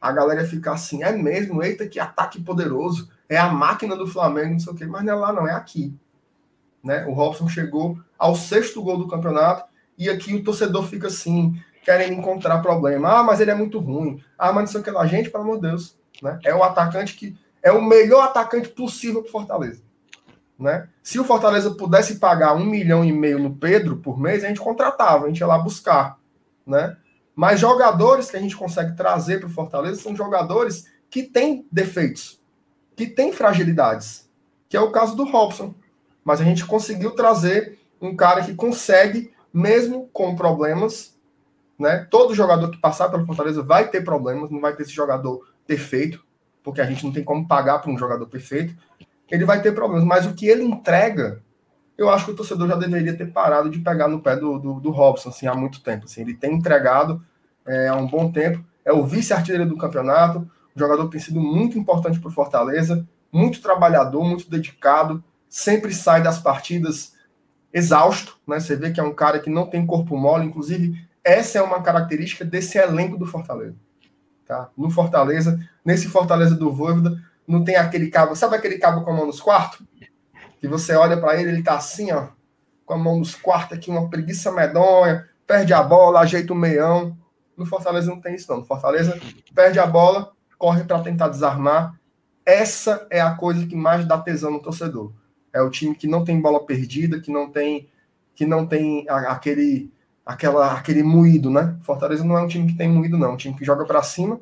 S3: A galera ia ficar assim: é mesmo? Eita, que ataque poderoso. É a máquina do Flamengo, não sei o quê. Mas não é lá, não, é aqui. Né? O Robson chegou ao sexto gol do campeonato e aqui o torcedor fica assim, querendo encontrar problema. Ah, mas ele é muito ruim. Ah, mas não sei o que lá. Gente, pelo amor de Deus. Né? É o atacante que é o melhor atacante possível para Fortaleza. Né? Se o Fortaleza pudesse pagar um milhão e meio no Pedro por mês, a gente contratava, a gente ia lá buscar. Né? Mas jogadores que a gente consegue trazer para o Fortaleza são jogadores que têm defeitos, que têm fragilidades, que é o caso do Robson. Mas a gente conseguiu trazer um cara que consegue, mesmo com problemas, né? Todo jogador que passar pelo Fortaleza vai ter problemas, não vai ter esse jogador perfeito, porque a gente não tem como pagar para um jogador perfeito. Ele vai ter problemas, mas o que ele entrega, eu acho que o torcedor já deveria ter parado de pegar no pé do, do, do Robson assim, há muito tempo. Assim. Ele tem entregado é, há um bom tempo, é o vice-artilheiro do campeonato, o jogador tem sido muito importante para o Fortaleza, muito trabalhador, muito dedicado, sempre sai das partidas exausto, né? Você vê que é um cara que não tem corpo mole, inclusive essa é uma característica desse elenco do Fortaleza. Tá? No Fortaleza, nesse Fortaleza do Voivoda, não tem aquele cabo, sabe aquele cabo com a mão nos quartos? Que você olha para ele, ele tá assim, ó, com a mão nos quartos aqui, uma preguiça medonha, perde a bola, ajeita o meião. No Fortaleza não tem isso não. No Fortaleza perde a bola, corre para tentar desarmar. Essa é a coisa que mais dá tesão no torcedor. É o time que não tem bola perdida, que não tem que não tem aquele aquela, aquele moído, né? Fortaleza não é um time que tem moído, não. É um time que joga para cima,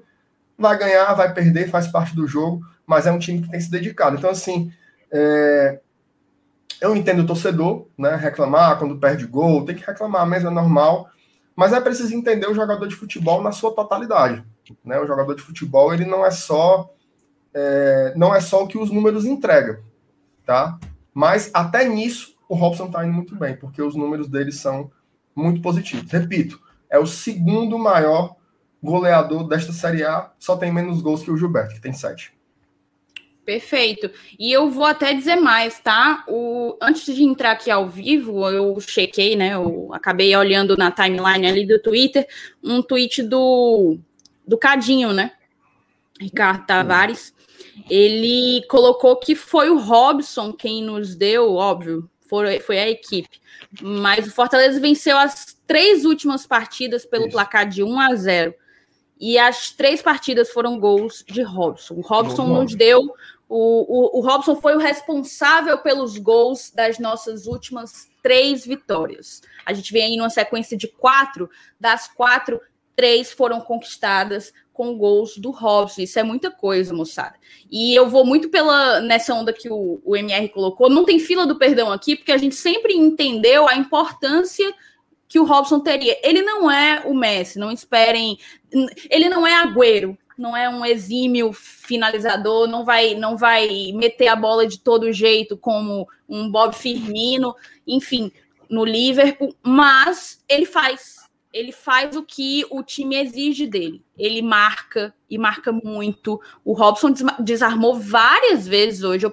S3: vai ganhar, vai perder, faz parte do jogo, mas é um time que tem se dedicado. Então, assim, é... eu entendo o torcedor, né? Reclamar quando perde gol, tem que reclamar mesmo, é normal. Mas é preciso entender o jogador de futebol na sua totalidade. Né? O jogador de futebol, ele não é só. É... não é só o que os números entregam, tá? Mas até nisso o Robson tá indo muito bem, porque os números dele são muito positivos. Repito, é o segundo maior goleador desta Série A, só tem menos gols que o Gilberto, que tem sete.
S1: Perfeito. E eu vou até dizer mais, tá? O, antes de entrar aqui ao vivo, eu chequei, né? Eu acabei olhando na timeline ali do Twitter um tweet do, do Cadinho, né? Ricardo Tavares. Ele colocou que foi o Robson quem nos deu, óbvio, foi, foi a equipe. Mas o Fortaleza venceu as três últimas partidas pelo Isso. placar de 1 a 0. E as três partidas foram gols de Robson. O Robson nos deu. O, o, o Robson foi o responsável pelos gols das nossas últimas três vitórias. A gente vem aí numa sequência de quatro, das quatro, três foram conquistadas com gols do Robson. Isso é muita coisa, moçada. E eu vou muito pela nessa onda que o, o MR colocou. Não tem fila do perdão aqui, porque a gente sempre entendeu a importância que o Robson teria. Ele não é o Messi, não esperem. Ele não é Agüero, não é um exímio finalizador, não vai, não vai meter a bola de todo jeito como um Bob Firmino, enfim, no Liverpool, mas ele faz ele faz o que o time exige dele. Ele marca e marca muito. O Robson desarmou várias vezes hoje.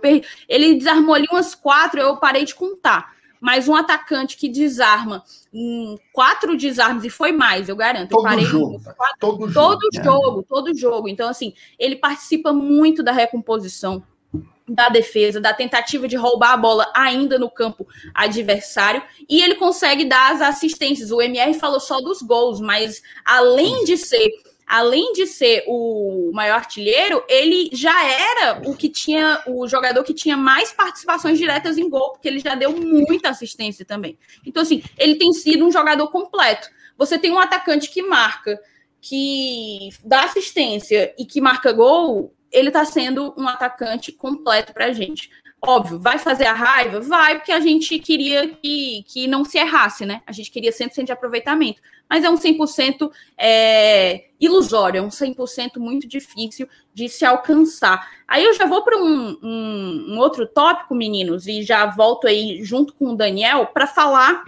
S1: Ele desarmou ali umas quatro, eu parei de contar. Mas um atacante que desarma hum, quatro desarmes e foi mais, eu garanto.
S3: Todo
S1: eu parei
S3: jogo,
S1: quatro, todo, todo jogo, jogo, todo jogo. Então, assim, ele participa muito da recomposição da defesa, da tentativa de roubar a bola ainda no campo adversário, e ele consegue dar as assistências. O MR falou só dos gols, mas além de ser além de ser o maior artilheiro, ele já era o que tinha o jogador que tinha mais participações diretas em gol, porque ele já deu muita assistência também. Então assim, ele tem sido um jogador completo. Você tem um atacante que marca, que dá assistência e que marca gol, ele está sendo um atacante completo para a gente. Óbvio, vai fazer a raiva? Vai, porque a gente queria que, que não se errasse, né? A gente queria 100% de aproveitamento. Mas é um 100% é, ilusório, é um 100% muito difícil de se alcançar. Aí eu já vou para um, um, um outro tópico, meninos, e já volto aí junto com o Daniel para falar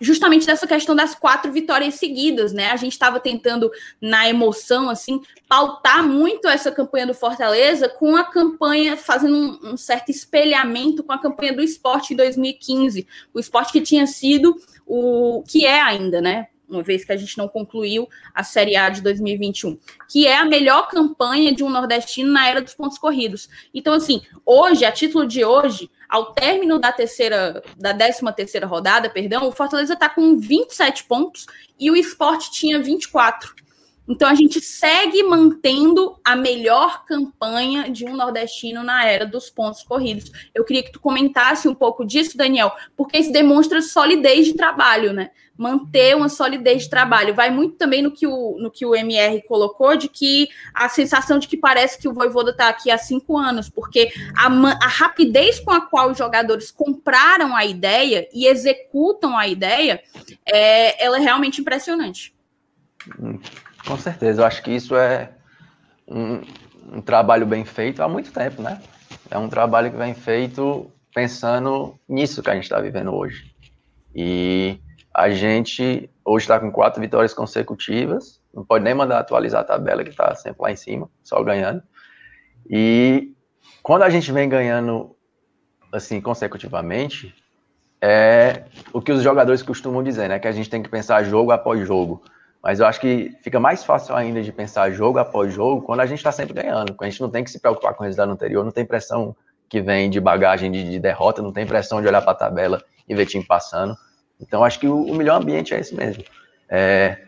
S1: justamente dessa questão das quatro vitórias seguidas, né? A gente estava tentando, na emoção, assim, pautar muito essa campanha do Fortaleza com a campanha, fazendo um, um certo espelhamento com a campanha do esporte em 2015. O esporte que tinha sido o que é ainda, né? Uma vez que a gente não concluiu a Série A de 2021, que é a melhor campanha de um nordestino na era dos pontos corridos. Então, assim, hoje, a título de hoje, ao término da terceira, da décima terceira rodada, perdão, o Fortaleza está com 27 pontos e o esporte tinha 24. Então a gente segue mantendo a melhor campanha de um nordestino na era dos pontos corridos. Eu queria que tu comentasse um pouco disso, Daniel, porque isso demonstra solidez de trabalho, né? Manter uma solidez de trabalho. Vai muito também no que o, no que o MR colocou, de que a sensação de que parece que o Voivoda está aqui há cinco anos, porque a, a rapidez com a qual os jogadores compraram a ideia e executam a ideia, é, ela é realmente impressionante.
S2: Hum. Com certeza, eu acho que isso é um, um, trabalho bem feito há muito tempo, né? É um trabalho que vem feito pensando nisso que a gente está vivendo hoje. E a gente hoje está com quatro vitórias consecutivas, não pode nem mandar atualizar a tabela, que está sempre lá em cima, só ganhando. E quando a gente vem ganhando assim consecutivamente, é o que os jogadores costumam dizer, né? Que a gente tem que pensar jogo após jogo. Mas eu acho que fica mais fácil ainda de pensar jogo após jogo quando a gente está sempre ganhando. Quando a gente não tem que se preocupar com o resultado anterior, não tem pressão que vem de bagagem de, de derrota, não tem pressão de olhar para a tabela e ver time passando. Então acho que o, o melhor ambiente é esse mesmo. É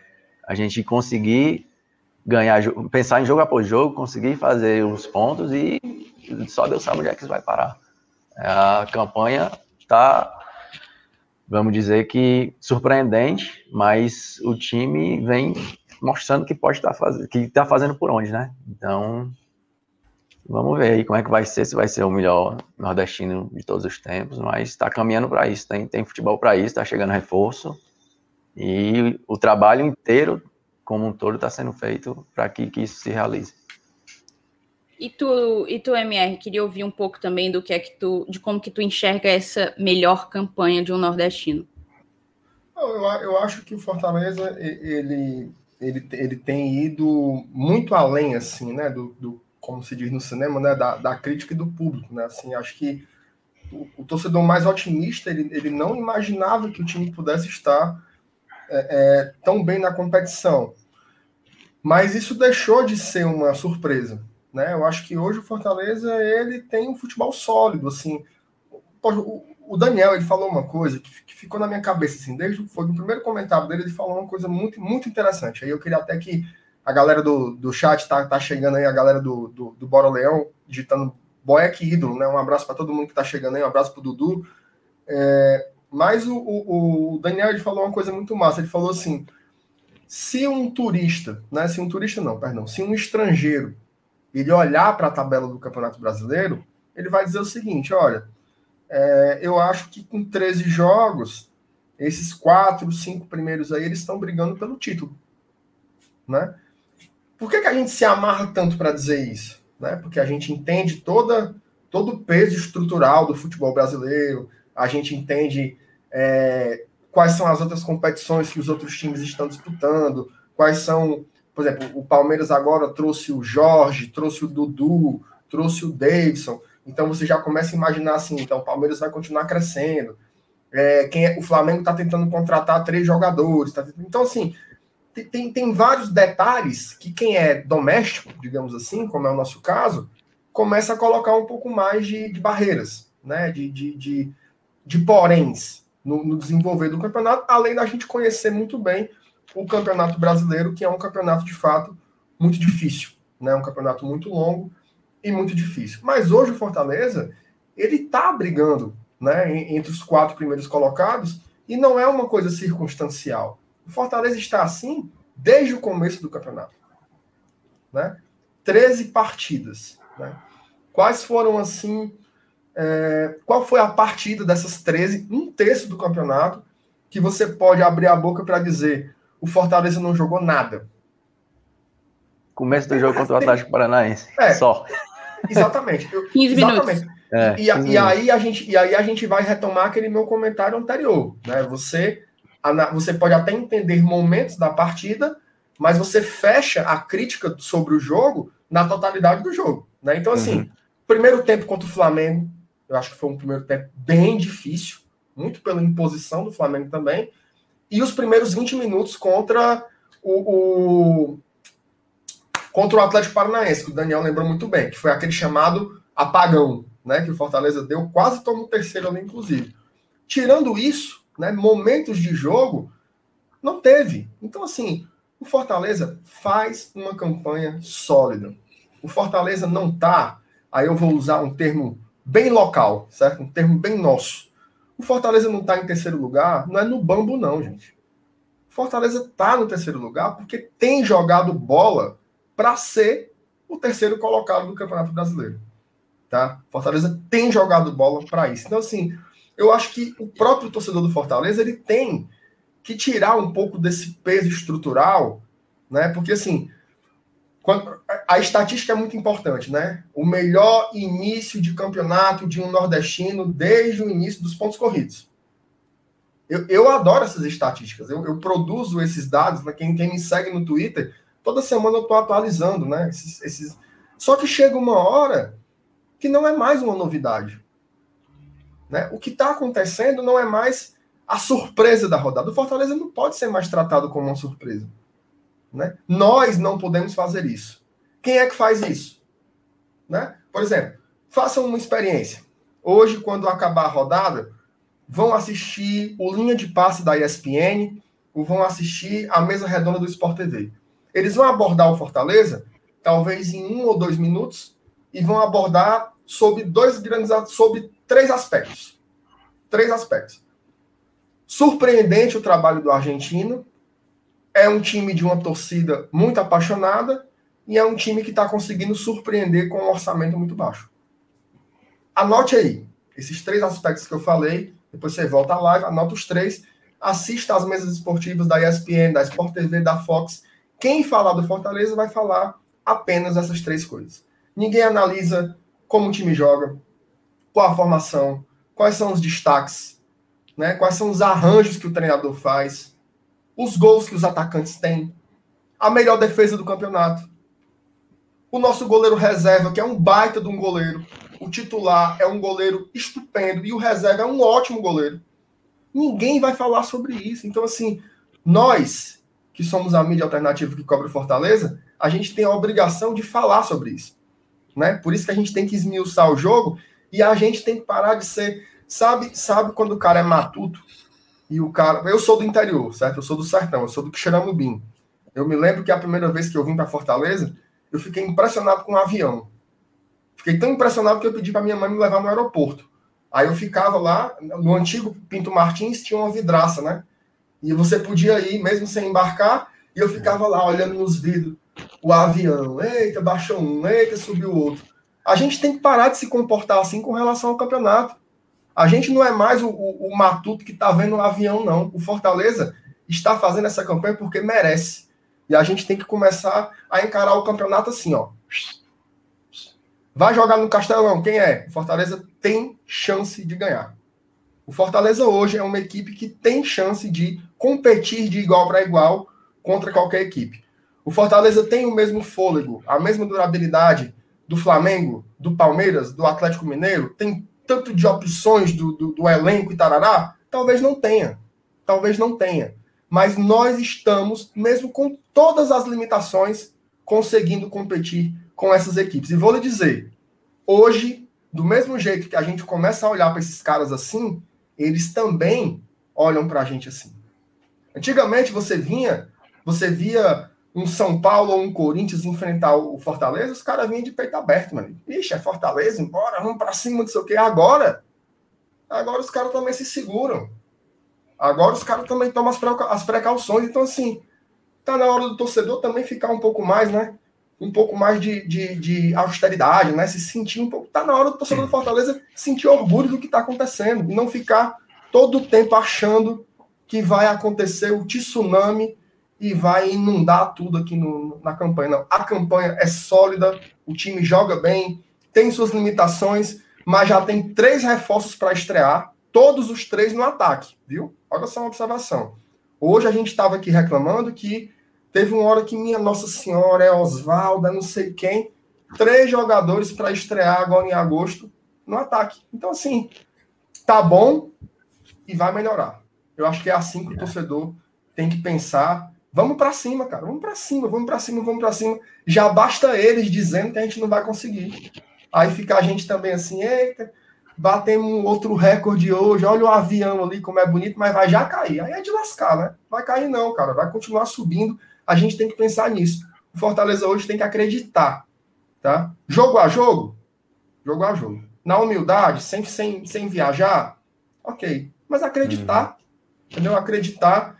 S2: a gente conseguir ganhar, pensar em jogo após jogo, conseguir fazer os pontos e só Deus sabe onde é que isso vai parar. A campanha está vamos dizer que surpreendente, mas o time vem mostrando que pode estar tá fazendo, que está fazendo por onde, né? Então, vamos ver aí como é que vai ser, se vai ser o melhor nordestino de todos os tempos, mas está caminhando para isso, tem, tem futebol para isso, está chegando reforço e o trabalho inteiro, como um todo, está sendo feito para que, que isso se realize.
S1: E tu, e tu, MR, queria ouvir um pouco também do que é que tu, de como que tu enxerga essa melhor campanha de um nordestino.
S3: Eu, eu acho que o Fortaleza ele, ele, ele tem ido muito além assim, né, do, do como se diz no cinema, né, da, da crítica e do público, né? Assim, acho que o, o torcedor mais otimista ele, ele não imaginava que o time pudesse estar é, é, tão bem na competição, mas isso deixou de ser uma surpresa né? Eu acho que hoje o Fortaleza ele tem um futebol sólido, assim. O Daniel ele falou uma coisa que, ficou na minha cabeça, assim, desde foi no primeiro comentário dele ele falou uma coisa muito muito interessante. Aí eu queria até que a galera do, do chat tá, tá chegando aí, a galera do, do, do Bora Leão, digitando Boeck ídolo, né? Um abraço para todo mundo que tá chegando aí, um abraço pro Dudu. É, mas o, o, o, Daniel ele falou uma coisa muito massa. Ele falou assim: se um turista, né? Se um turista não, perdão, se um estrangeiro ele olhar para a tabela do Campeonato Brasileiro, ele vai dizer o seguinte: olha, é, eu acho que com 13 jogos, esses quatro, cinco primeiros aí, eles estão brigando pelo título. Né? Por que, que a gente se amarra tanto para dizer isso? Né? Porque a gente entende toda, todo o peso estrutural do futebol brasileiro, a gente entende é, quais são as outras competições que os outros times estão disputando, quais são por exemplo, o Palmeiras agora trouxe o Jorge, trouxe o Dudu, trouxe o Davidson. Então você já começa a imaginar assim, então o Palmeiras vai continuar crescendo. É, quem é, o Flamengo está tentando contratar três jogadores. Tá, então, assim, tem, tem vários detalhes que quem é doméstico, digamos assim, como é o nosso caso, começa a colocar um pouco mais de, de barreiras, né? De, de, de, de poréns no, no desenvolver do campeonato, além da gente conhecer muito bem o Campeonato Brasileiro, que é um campeonato de fato muito difícil, né? Um campeonato muito longo e muito difícil. Mas hoje o Fortaleza ele está brigando, né, entre os quatro primeiros colocados e não é uma coisa circunstancial. O Fortaleza está assim desde o começo do campeonato, né? 13 partidas, né? Quais foram assim é, qual foi a partida dessas 13, um terço do campeonato, que você pode abrir a boca para dizer o Fortaleza não jogou nada.
S2: Começo do jogo contra o Atlético Paranaense. É, só.
S3: Exatamente.
S1: 15
S3: exatamente. minutos. É, e, e, aí a gente, e aí a gente vai retomar aquele meu comentário anterior. Né? Você, você pode até entender momentos da partida, mas você fecha a crítica sobre o jogo na totalidade do jogo. Né? Então, assim, uhum. primeiro tempo contra o Flamengo, eu acho que foi um primeiro tempo bem difícil, muito pela imposição do Flamengo também. E os primeiros 20 minutos contra o, o contra o Atlético Paranaense, que o Daniel lembrou muito bem, que foi aquele chamado apagão, né? Que o Fortaleza deu, quase tomou o terceiro ali, inclusive. Tirando isso, né? Momentos de jogo não teve. Então, assim, o Fortaleza faz uma campanha sólida. O Fortaleza não tá. Aí eu vou usar um termo bem local, certo? Um termo bem nosso. O Fortaleza não tá em terceiro lugar, não é no bambo, não, gente. O Fortaleza tá no terceiro lugar porque tem jogado bola para ser o terceiro colocado do Campeonato Brasileiro. Tá? Fortaleza tem jogado bola para isso. Então, assim, eu acho que o próprio torcedor do Fortaleza ele tem que tirar um pouco desse peso estrutural, né? Porque assim, quando, a estatística é muito importante, né? O melhor início de campeonato de um nordestino desde o início dos pontos corridos. Eu, eu adoro essas estatísticas. Eu, eu produzo esses dados. Né? Quem, quem me segue no Twitter Toda semana eu estou atualizando, né? Esses, esses... Só que chega uma hora que não é mais uma novidade. Né? O que está acontecendo não é mais a surpresa da rodada. O Fortaleza não pode ser mais tratado como uma surpresa. Né? Nós não podemos fazer isso. Quem é que faz isso? Né? Por exemplo, façam uma experiência. Hoje, quando acabar a rodada, vão assistir o Linha de Passe da ESPN ou vão assistir a mesa redonda do Sport TV. Eles vão abordar o Fortaleza, talvez em um ou dois minutos, e vão abordar sobre dois grandes, sobre três aspectos. Três aspectos. Surpreendente o trabalho do argentino. É um time de uma torcida muito apaixonada e é um time que está conseguindo surpreender com um orçamento muito baixo. Anote aí esses três aspectos que eu falei. Depois você volta à live, anota os três. Assista às mesas esportivas da ESPN, da Sport TV, da Fox quem falar do Fortaleza vai falar apenas essas três coisas. Ninguém analisa como o time joga, qual a formação, quais são os destaques, né? quais são os arranjos que o treinador faz, os gols que os atacantes têm, a melhor defesa do campeonato. O nosso goleiro reserva, que é um baita de um goleiro. O titular é um goleiro estupendo e o reserva é um ótimo goleiro. Ninguém vai falar sobre isso. Então, assim, nós que somos a mídia alternativa que cobre Fortaleza, a gente tem a obrigação de falar sobre isso. Né? Por isso que a gente tem que esmiuçar o jogo e a gente tem que parar de ser. Sabe, sabe quando o cara é matuto e o cara. Eu sou do interior, certo? Eu sou do sertão, eu sou do Quixeramobim. Eu me lembro que a primeira vez que eu vim para Fortaleza, eu fiquei impressionado com o um avião. Fiquei tão impressionado que eu pedi para minha mãe me levar no aeroporto. Aí eu ficava lá, no antigo Pinto Martins tinha uma vidraça, né? E você podia ir mesmo sem embarcar, e eu ficava lá olhando nos vidros o avião. Eita, baixou um, eita, subiu outro. A gente tem que parar de se comportar assim com relação ao campeonato. A gente não é mais o, o, o matuto que está vendo o avião, não. O Fortaleza está fazendo essa campanha porque merece. E a gente tem que começar a encarar o campeonato assim, ó. Vai jogar no Castelão, quem é? O Fortaleza tem chance de ganhar. O Fortaleza hoje é uma equipe que tem chance de competir de igual para igual contra qualquer equipe. O Fortaleza tem o mesmo fôlego, a mesma durabilidade do Flamengo, do Palmeiras, do Atlético Mineiro? Tem tanto de opções do, do, do elenco e tarará? Talvez não tenha. Talvez não tenha. Mas nós estamos, mesmo com todas as limitações, conseguindo competir com essas equipes. E vou lhe dizer, hoje, do mesmo jeito que a gente começa a olhar para esses caras assim, eles também olham para a gente assim. Antigamente você vinha, você via um São Paulo ou um Corinthians enfrentar o Fortaleza, os caras vinham de peito aberto, mano. Ixi, é Fortaleza, embora, vamos para cima, não sei o quê. Agora, agora os caras também se seguram. Agora os caras também tomam as, precauções. Então, assim, tá na hora do torcedor também ficar um pouco mais, né? um pouco mais de, de, de, austeridade, né? Se sentir um pouco. Tá na hora do torcedor do Fortaleza sentir orgulho do que está acontecendo e não ficar todo o tempo achando que vai acontecer o tsunami e vai inundar tudo aqui no, na campanha. Não, a campanha é sólida, o time joga bem, tem suas limitações, mas já tem três reforços para estrear, todos os três no ataque, viu? Olha só uma observação. Hoje a gente estava aqui reclamando que teve uma hora que minha Nossa Senhora é Osvaldo, é não sei quem, três jogadores para estrear agora em agosto no ataque. Então, assim, tá bom e vai melhorar. Eu acho que é assim que o torcedor tem que pensar. Vamos para cima, cara. Vamos para cima, vamos para cima, vamos para cima. Já basta eles dizendo que a gente não vai conseguir. Aí fica a gente também assim, eita, batemos um outro recorde hoje, olha o avião ali como é bonito, mas vai já cair. Aí é de lascar, né? Vai cair não, cara, vai continuar subindo. A gente tem que pensar nisso. O Fortaleza hoje tem que acreditar, tá? Jogo a jogo, jogo a jogo. Na humildade, sem, sem, sem viajar, ok. Mas acreditar, uhum. entendeu? Acreditar.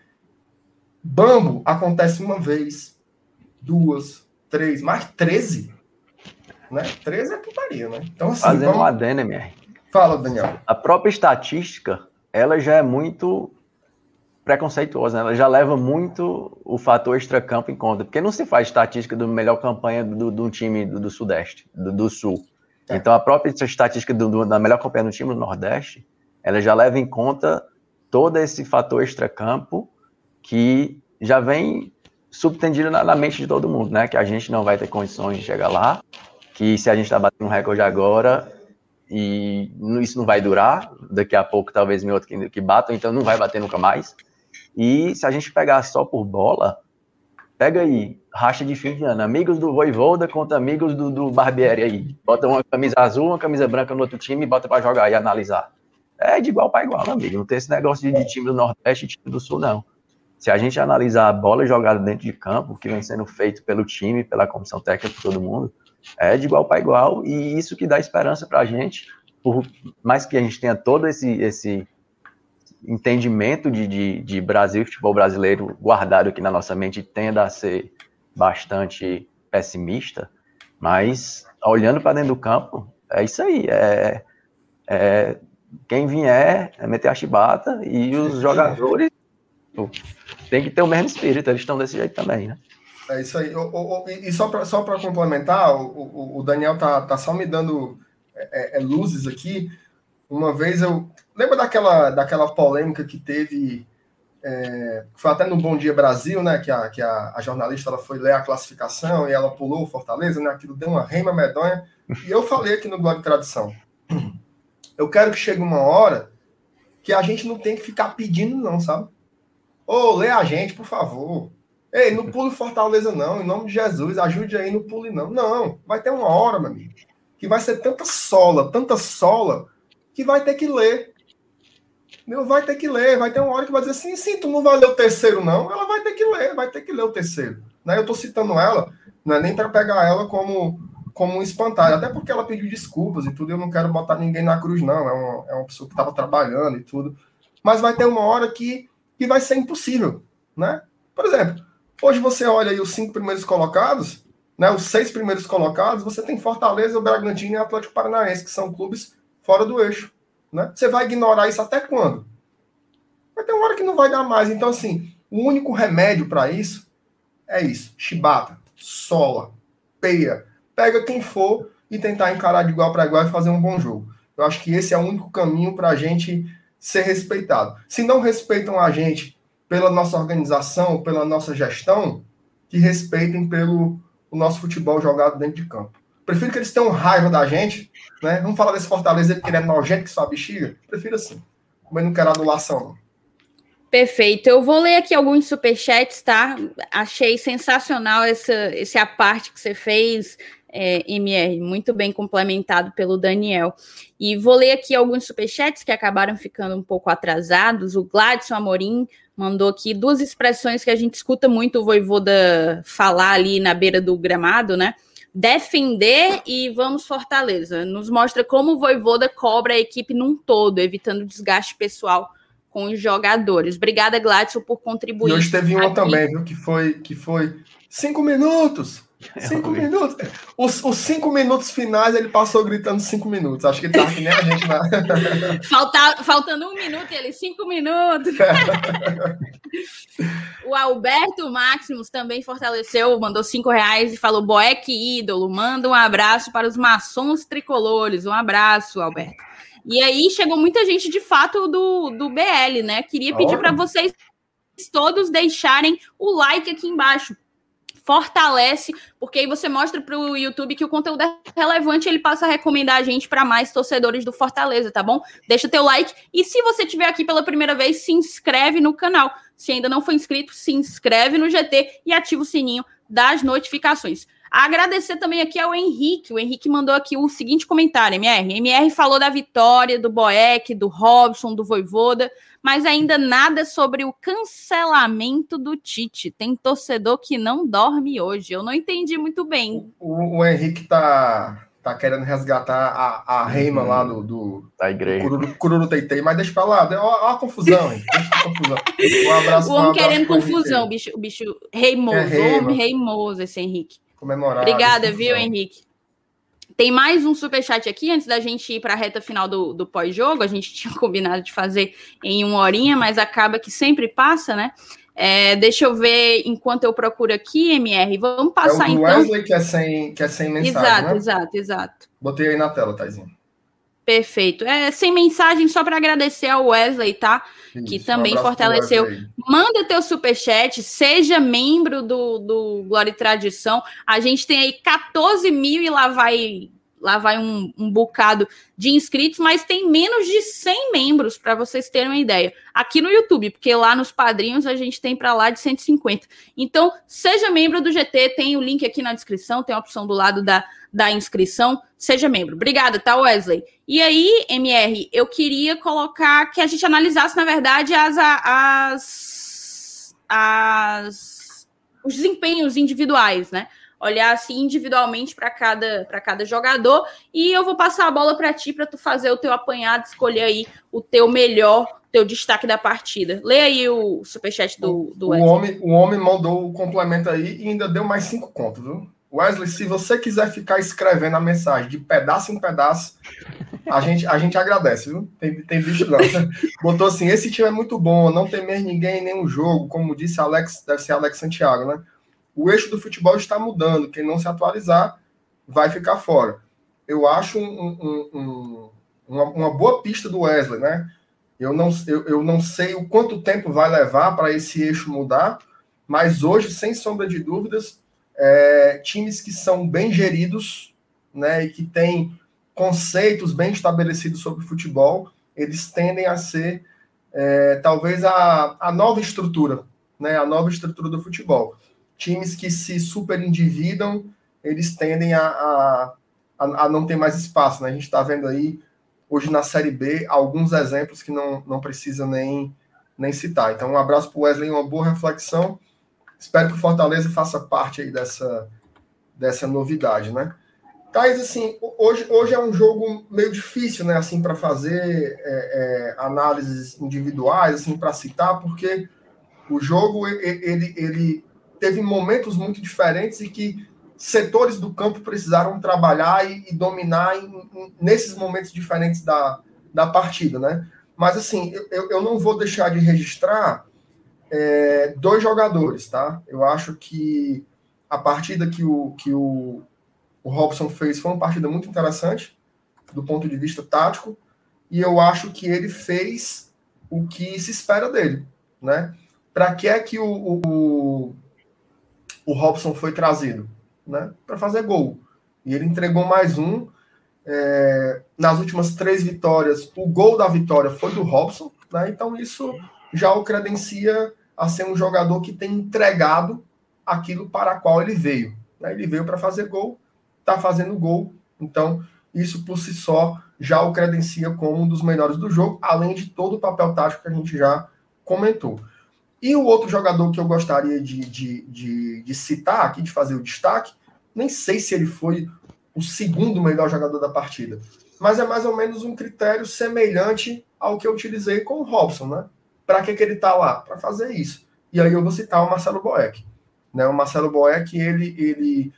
S3: Bambo acontece uma vez, duas, três, mais treze. Né? Treze é putaria, né?
S2: Então, assim, Fazendo vamos... um adendo, MR.
S3: Fala, Daniel.
S2: A própria estatística, ela já é muito preconceituosa, né? ela já leva muito o fator extracampo em conta, porque não se faz estatística do melhor campanha do, do time do, do Sudeste, do, do Sul. É. Então, a própria estatística do, da melhor campanha do time do Nordeste, ela já leva em conta todo esse fator extracampo que já vem subtendido na, na, mente de todo mundo, né? Que a gente não vai ter condições de chegar lá, que se a gente está batendo um recorde agora e isso não vai durar, daqui a pouco talvez em outro que, que batam, então não vai bater nunca mais. E se a gente pegar só por bola, pega aí, racha de fim de ano, amigos do Voivoda contra amigos do, do Barbieri aí. Bota uma camisa azul, uma camisa branca no outro time e bota para jogar e analisar é de igual para igual, amigo. Não tem esse negócio de, de time do Nordeste e time do Sul, não. Se a gente analisar a bola jogada dentro de campo, que vem sendo feito pelo time, pela comissão técnica, por todo mundo, é de igual para igual, e isso que dá esperança para a gente, por mais que a gente tenha todo esse, esse entendimento de, de, de Brasil e futebol brasileiro guardado aqui na nossa mente, tenda a ser bastante pessimista, mas olhando para dentro do campo, é isso aí, é, é quem vier é meter a chibata e os jogadores tem que ter o mesmo espírito, eles estão desse jeito também, né?
S3: É isso aí. O, o, e só para só complementar, o, o, Daniel tá, tá só me dando é, é, é, luzes aqui. Uma vez eu. Lembra daquela, daquela polêmica que teve. É, foi até no Bom Dia Brasil, né? Que, a, que a, a, jornalista ela foi ler a classificação e ela pulou o Fortaleza, né? Aquilo deu uma reima medonha. E eu falei aqui no e Tradição. Eu quero que chegue uma hora que a gente não tem que ficar pedindo, não, sabe? Ô, lê a gente, por favor. Ei, não pule Fortaleza, não. Em nome de Jesus, ajude aí, não pule, não. Não, vai ter uma hora, meu amigo, que vai ser tanta sola, tanta sola, que vai ter que ler. Não vai ter que ler, vai ter uma hora que vai dizer assim, sim, tu não vai ler o terceiro, não. Ela vai ter que ler, vai ter que ler o terceiro. Né? Eu estou citando ela, não é nem para pegar ela como como um espantalho, até porque ela pediu desculpas e tudo, eu não quero botar ninguém na cruz, não, é uma, é uma pessoa que estava trabalhando e tudo, mas vai ter uma hora que, que vai ser impossível, né? Por exemplo, hoje você olha aí os cinco primeiros colocados, né, os seis primeiros colocados, você tem Fortaleza, o Bragantino e o Atlético Paranaense, que são clubes fora do eixo, né? Você vai ignorar isso até quando? Vai ter uma hora que não vai dar mais, então assim, o único remédio para isso é isso, chibata, sola, peia, pega quem for e tentar encarar de igual para igual e fazer um bom jogo. Eu acho que esse é o único caminho para a gente ser respeitado. Se não respeitam a gente pela nossa organização, pela nossa gestão, que respeitem pelo o nosso futebol jogado dentro de campo. Prefiro que eles tenham raiva da gente, né? Vamos falar desse Fortaleza que ele é nojento que sua bexiga. Prefiro assim. Mas não quero adulação.
S1: Perfeito. Eu vou ler aqui alguns superchats, tá? Achei sensacional essa, esse a parte que você fez é, MR, muito bem complementado pelo Daniel. E vou ler aqui alguns superchats que acabaram ficando um pouco atrasados. O Gladson Amorim mandou aqui duas expressões que a gente escuta muito o Voivoda falar ali na beira do gramado, né? Defender e vamos Fortaleza. Nos mostra como o Voivoda cobra a equipe num todo, evitando desgaste pessoal com os jogadores. Obrigada, Gladson, por contribuir. E
S3: hoje teve uma também, viu? Que foi, que foi cinco minutos Cinco minutos. Os, os, cinco minutos finais ele passou gritando cinco minutos. Acho que tá que nem a gente na.
S1: Falta, faltando um minuto, ele, cinco minutos. o Alberto Maximus também fortaleceu, mandou cinco reais e falou: Boeck ídolo, manda um abraço para os maçons tricolores. Um abraço, Alberto. E aí chegou muita gente de fato do, do BL, né? Queria pedir para vocês todos deixarem o like aqui embaixo fortalece, porque aí você mostra para o YouTube que o conteúdo é relevante, ele passa a recomendar a gente para mais torcedores do Fortaleza, tá bom? Deixa teu like e se você estiver aqui pela primeira vez, se inscreve no canal. Se ainda não for inscrito, se inscreve no GT e ativa o sininho das notificações. Agradecer também aqui ao Henrique. O Henrique mandou aqui o seguinte comentário, MR. MR falou da vitória do Boeck, do Robson, do Voivoda, mas ainda nada sobre o cancelamento do Tite. Tem torcedor que não dorme hoje. Eu não entendi muito bem.
S3: O, o Henrique tá, tá querendo resgatar a, a reima lá do, do
S2: da igreja.
S3: Cururu, Cururu Teitei, mas deixa pra lá. Olha a confusão, hein? confusão.
S1: Um abraço. O homem um querendo confusão, o bicho, o bicho reimoso. É homem reimoso esse Henrique.
S3: Comemorar.
S1: Obrigada, viu, Henrique? Tem mais um superchat aqui, antes da gente ir para a reta final do, do pós-jogo. A gente tinha combinado de fazer em uma horinha, mas acaba que sempre passa, né? É, deixa eu ver enquanto eu procuro aqui, MR. Vamos passar é o
S3: do
S1: então.
S3: Wesley que é sem, que é sem mensagem.
S1: Exato,
S3: né?
S1: exato, exato.
S3: Botei aí na tela, Taizinho.
S1: Perfeito. É sem mensagem, só para agradecer ao Wesley, tá? Isso, que também um fortaleceu. Manda teu superchat, seja membro do, do Glória e Tradição. A gente tem aí 14 mil e lá vai lá vai um, um bocado de inscritos, mas tem menos de 100 membros, para vocês terem uma ideia. Aqui no YouTube, porque lá nos padrinhos a gente tem para lá de 150. Então, seja membro do GT, tem o link aqui na descrição, tem a opção do lado da, da inscrição. Seja membro. Obrigada, tá, Wesley? E aí, MR, eu queria colocar que a gente analisasse, na verdade, as, as, as os desempenhos individuais, né? Olhar assim individualmente para cada para cada jogador e eu vou passar a bola para ti para tu fazer o teu apanhado, escolher aí o teu melhor, teu destaque da partida. Lê aí o superchat do do
S3: Wesley. O homem, o homem mandou o complemento aí e ainda deu mais cinco contos, viu? Wesley, se você quiser ficar escrevendo a mensagem de pedaço em pedaço, a gente, a gente agradece, viu? Tem, tem visto não. Botou assim: esse time é muito bom, não tem mais ninguém em nenhum jogo, como disse Alex, deve ser Alex Santiago, né? O eixo do futebol está mudando. Quem não se atualizar vai ficar fora. Eu acho um, um, um, uma, uma, boa pista do Wesley, né? Eu não, eu, eu não sei o quanto tempo vai levar para esse eixo mudar, mas hoje, sem sombra de dúvidas, é, times que são bem geridos, né, e que têm conceitos bem estabelecidos sobre futebol, eles tendem a ser é, talvez a, a nova estrutura, né, a nova estrutura do futebol times que se super endividam, eles tendem a, a, a, não ter mais espaço. Né? A gente está vendo aí, hoje na Série B, alguns exemplos que não, não precisa nem, nem citar. Então, um abraço para o Wesley, uma boa reflexão. Espero que o Fortaleza faça parte aí dessa, dessa novidade, né? Thais, assim, hoje, hoje é um jogo meio difícil, né, assim, para fazer é, é, análises individuais, assim, para citar, porque o jogo, ele, ele teve momentos muito diferentes e que setores do campo precisaram trabalhar e, e dominar em, em, nesses momentos diferentes da, da partida, né? Mas assim, eu, eu não vou deixar de registrar é, dois jogadores, tá? Eu acho que a partida que o, que o, o Robson fez foi uma partida muito interessante do ponto de vista tático e eu acho que ele fez o que se espera dele, né? Para que é que o, o, o Robson foi trazido, né? Para fazer gol. E ele entregou mais um. É, nas últimas três vitórias, o gol da vitória foi do Robson, né? Então isso já o credencia a ser um jogador que tem entregado aquilo para a qual ele veio. Né? Ele veio para fazer gol, está fazendo gol. Então isso por si só já o credencia como um dos melhores do jogo, além de todo o papel tático que a gente já comentou. E o outro jogador que eu gostaria de, de, de, de, citar aqui, de fazer o destaque, nem sei se ele foi o segundo melhor jogador da partida, mas é mais ou menos um critério semelhante ao que eu utilizei com o Robson, né? Para que, que ele está lá? Para fazer isso. E aí eu vou citar o Marcelo Boeck. Né? O Marcelo Boeck, ele, ele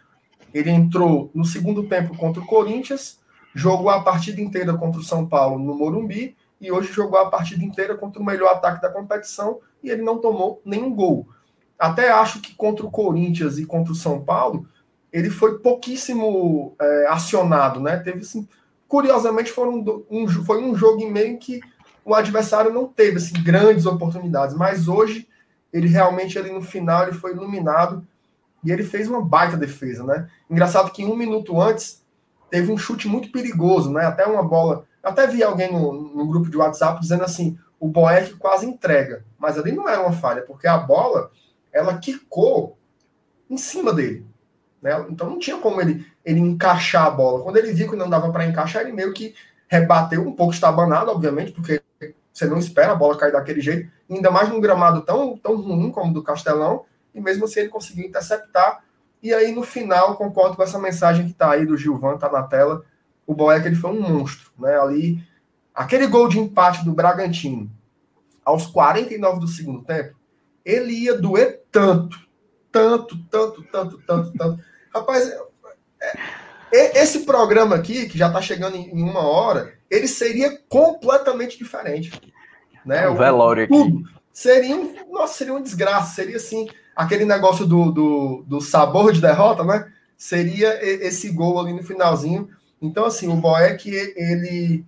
S3: Ele entrou no segundo tempo contra o Corinthians, jogou a partida inteira contra o São Paulo no Morumbi e hoje jogou a partida inteira contra o melhor ataque da competição e ele não tomou nenhum gol. Até acho que contra o Corinthians e contra o São Paulo, ele foi pouquíssimo é, acionado, né? Teve assim, curiosamente foram um, foi um jogo em meio que o adversário não teve assim, grandes oportunidades, mas hoje ele realmente ali no final ele foi iluminado e ele fez uma baita defesa, né? Engraçado que um minuto antes teve um chute muito perigoso, né? Até uma bola. Até vi alguém no, no grupo de WhatsApp dizendo assim: o Boeck quase entrega. Mas ali não era uma falha, porque a bola ela quicou em cima dele. Né? Então não tinha como ele, ele encaixar a bola. Quando ele viu que não dava para encaixar, ele meio que rebateu um pouco estabanado, obviamente, porque você não espera a bola cair daquele jeito, ainda mais num gramado tão, tão ruim como o do Castelão, e mesmo assim ele conseguiu interceptar e aí, no final, concordo com essa mensagem que está aí do Gilvan, está na tela. O Boeck ele foi um monstro, né? Ali, aquele gol de empate do Bragantino, aos 49 do segundo tempo, ele ia doer tanto, tanto, tanto, tanto, tanto, tanto. Rapaz, é, é, esse programa aqui, que já está chegando em, em, uma hora, ele seria completamente diferente. Né?
S2: O velório aqui.
S3: Seria, um, nossa, seria uma desgraça, seria assim aquele negócio do, do, do, sabor de derrota, né? Seria esse gol ali no finalzinho. Então, assim, o Boeck, ele,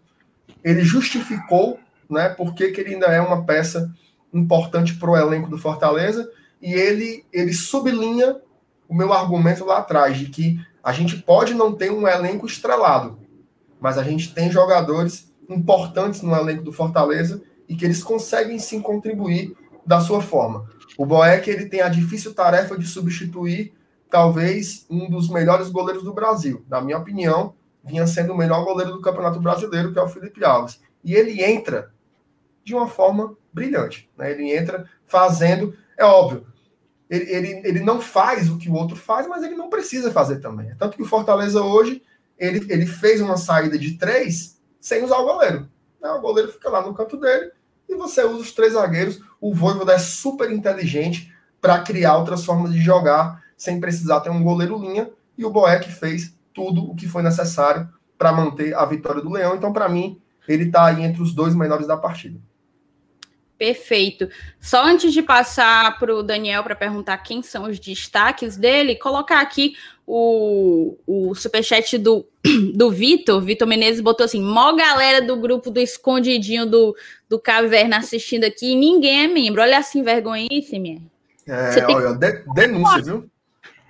S3: ele justificou, né? Porque que ele ainda é uma peça importante para o elenco do Fortaleza e ele, ele sublinha o meu argumento lá atrás, de que a gente pode não ter um elenco estrelado, mas a gente tem jogadores importantes no elenco do Fortaleza e que eles conseguem sim contribuir da sua forma. O Boeck ele tem a difícil tarefa de substituir talvez um dos melhores goleiros do Brasil. Na minha opinião, vinha sendo o melhor goleiro do Campeonato Brasileiro, que é o Felipe Alves. E ele entra de uma forma brilhante. Né? Ele entra fazendo, é óbvio, ele, ele, ele não faz o que o outro faz, mas ele não precisa fazer também. Tanto que o Fortaleza hoje, ele, ele fez uma saída de três sem usar o goleiro. Né? O goleiro fica lá no canto dele, e você usa os três zagueiros. O Voivoda é super inteligente para criar outras formas de jogar sem precisar ter um goleiro linha. E o Boeck fez tudo o que foi necessário para manter a vitória do Leão. Então, para mim, ele está aí entre os dois melhores da partida.
S1: Perfeito. Só antes de passar para o Daniel para perguntar quem são os destaques dele, colocar aqui o, o superchat do, do Vitor. Vitor Menezes botou assim: mó galera do grupo do escondidinho do, do Caverna assistindo aqui e ninguém é membro. Olha assim, vergonhice, minha.
S3: É, Você olha, de, denúncia, viu?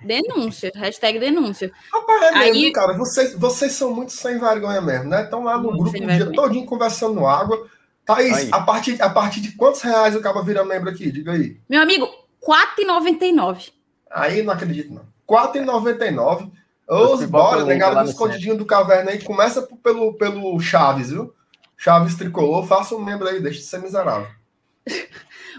S1: Denúncia, hashtag denúncia.
S3: Rapaz, é mesmo, Aí... cara. Vocês, vocês são muito sem vergonha mesmo, né? Estão lá no muito grupo o dia todinho conversando água Thaís, a partir, a partir de quantos reais o cara vira membro aqui? Diga aí.
S1: Meu amigo, R$4,99.
S3: Aí não acredito, não. R$4,99. Os bora, negado do escondidinho do caverna aí. Começa pelo, pelo Chaves, viu? Chaves tricolor, faça um membro aí, deixa de ser miserável.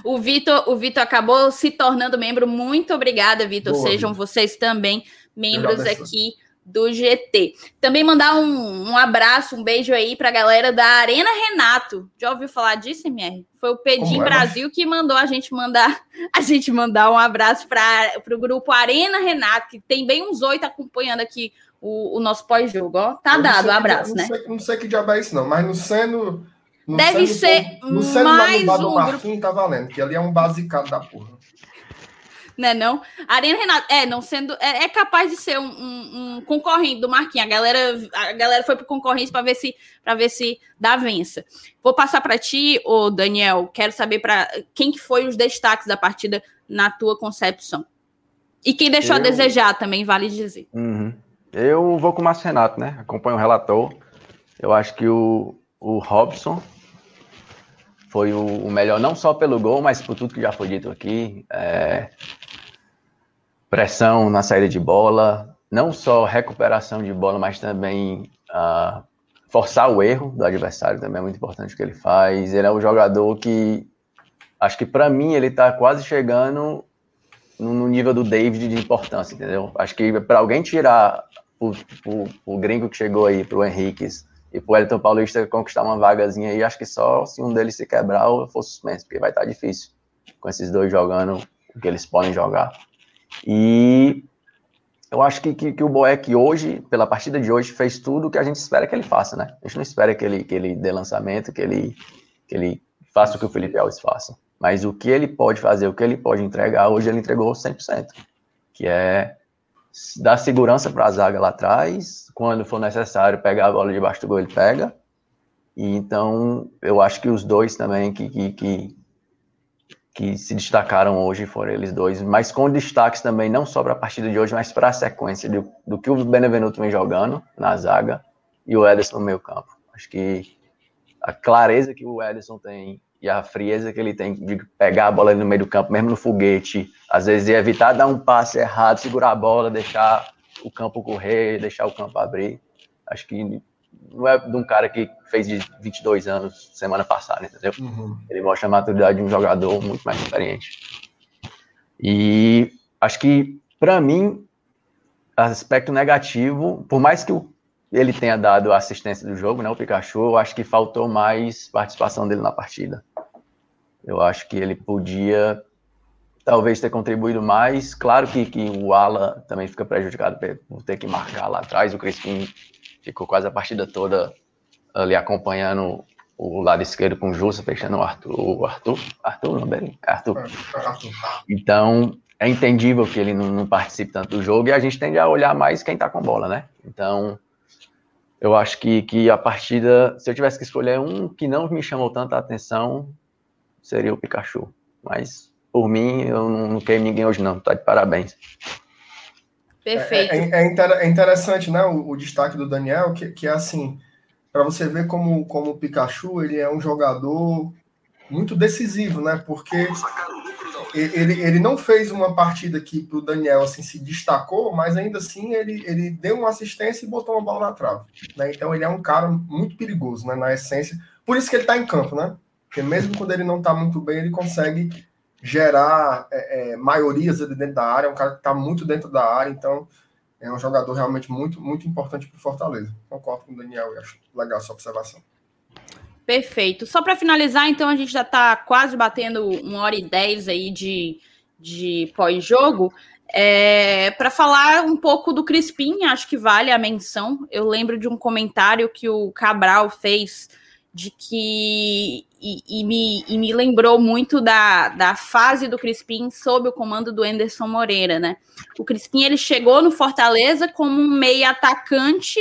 S1: O Vitor, o Vitor acabou se tornando membro. Muito obrigada, Vitor. Sejam vocês também membros aqui do GT. Também mandar um, um abraço, um beijo aí para a galera da Arena Renato. Já ouviu falar disso, MR? Foi o Pedim é, Brasil que mandou a gente mandar a gente mandar um abraço para o grupo Arena Renato, que tem bem uns oito acompanhando aqui o, o nosso pós-jogo. Ó, tá dado o abraço,
S3: né? Sei, não sei que diabo é isso, não, mas no seno.
S1: No Deve ser no, mais um.
S3: Do Marquinhos grupo... tá valendo, que ali é um basicado da porra
S1: né? Não. Arena Renato, é, não sendo. É, é capaz de ser um, um, um, concorrente do Marquinhos. A galera, a galera foi pro concorrente para ver se para ver se dá vença. Vou passar para ti, ô Daniel. Quero saber para quem que foi os destaques da partida na tua concepção. E quem deixou Eu... a desejar também, vale dizer.
S2: Uhum. Eu vou com o Márcio Renato, né? Acompanho o relator. Eu acho que o, o Robson foi o, o, melhor, não só pelo gol, mas por tudo que já foi dito aqui. É, pressão na saída de bola, não só recuperação de bola, mas também uh, forçar o erro do adversário também é muito importante o que ele faz. Ele é um jogador que, acho que para mim, ele está quase chegando no, no, nível do David de importância, entendeu? Acho que para alguém tirar o, o, o, gringo que chegou aí, para o Henriquez, e para o Elton Paulista conquistar uma vagazinha aí, acho que só se um deles se quebrar ou for suspenso, porque vai estar tá difícil com esses dois jogando o que eles podem jogar. E eu acho que, que, que, o Boeck hoje, pela partida de hoje, fez tudo o que a gente espera que ele faça, né? A gente não espera que ele, que ele dê lançamento, que ele, que ele faça o que o Felipe Alves faça. Mas o que ele pode fazer, o que ele pode entregar, hoje ele entregou 100%. Que é dar segurança para a zaga lá atrás, quando for necessário pegar a bola debaixo do gol, ele pega. E então, eu acho que os dois também que, que, que que se destacaram hoje foram eles dois, mas com destaques também, não só para a partida de hoje, mas para a sequência do, do, que o Benevenuto vem jogando na zaga e o Ederson no meio campo. Acho que a clareza que o Ederson tem e a frieza que ele tem de pegar a bola no meio do campo, mesmo no foguete, às vezes evitar dar um passe errado, segurar a bola, deixar o campo correr, deixar o campo abrir. Acho que não é de um cara que fez de 22 anos semana passada, entendeu? Uhum. Ele mostra a maturidade de um jogador muito mais experiente. E acho que, para mim, aspecto negativo, por mais que ele tenha dado a assistência do jogo, né, o Pikachu, eu acho que faltou mais participação dele na partida. Eu acho que ele podia talvez ter contribuído mais. Claro que, que o Ala também fica prejudicado por ter que marcar lá atrás. O Crispim ficou quase a partida toda ali acompanhando o lado esquerdo com o Jussa, fechando o Arthur. O Arthur? Arthur, não? Arthur. Arthur. Então, é entendível que ele não, não, participe tanto do jogo e a gente tende a olhar mais quem tá com bola, né? Então, eu acho que, que a partida, se eu tivesse que escolher um que não me chamou tanta atenção, seria o Pikachu. Mas, por mim, eu não, não queimo ninguém hoje, não. Tá de parabéns.
S1: Perfeito. É,
S3: é, é, é interessante, né, o, o, destaque do Daniel, que, que é assim, para você ver como, como o Pikachu, ele é um jogador muito decisivo, né, porque ele, ele não fez uma partida que para o Daniel assim, se destacou, mas ainda assim ele, ele deu uma assistência e botou uma bola na trave. Né? Então ele é um cara muito perigoso, né, na essência. Por isso que ele está em campo, né? Porque mesmo quando ele não está muito bem, ele consegue gerar é, é, maiorias dentro da área, é um cara que está muito dentro da área, então é um jogador realmente muito, muito importante para o Fortaleza. Concordo com o Daniel, acho legal essa observação.
S1: Perfeito. Só para finalizar, então, a gente já está quase batendo uma hora e dez aí de, de pós-jogo. É, para falar um pouco do Crispim, acho que vale a menção. Eu lembro de um comentário que o Cabral fez de que e, e, me, e me lembrou muito da, da fase do Crispim sob o comando do Anderson Moreira, né? O Crispim ele chegou no Fortaleza como um meio atacante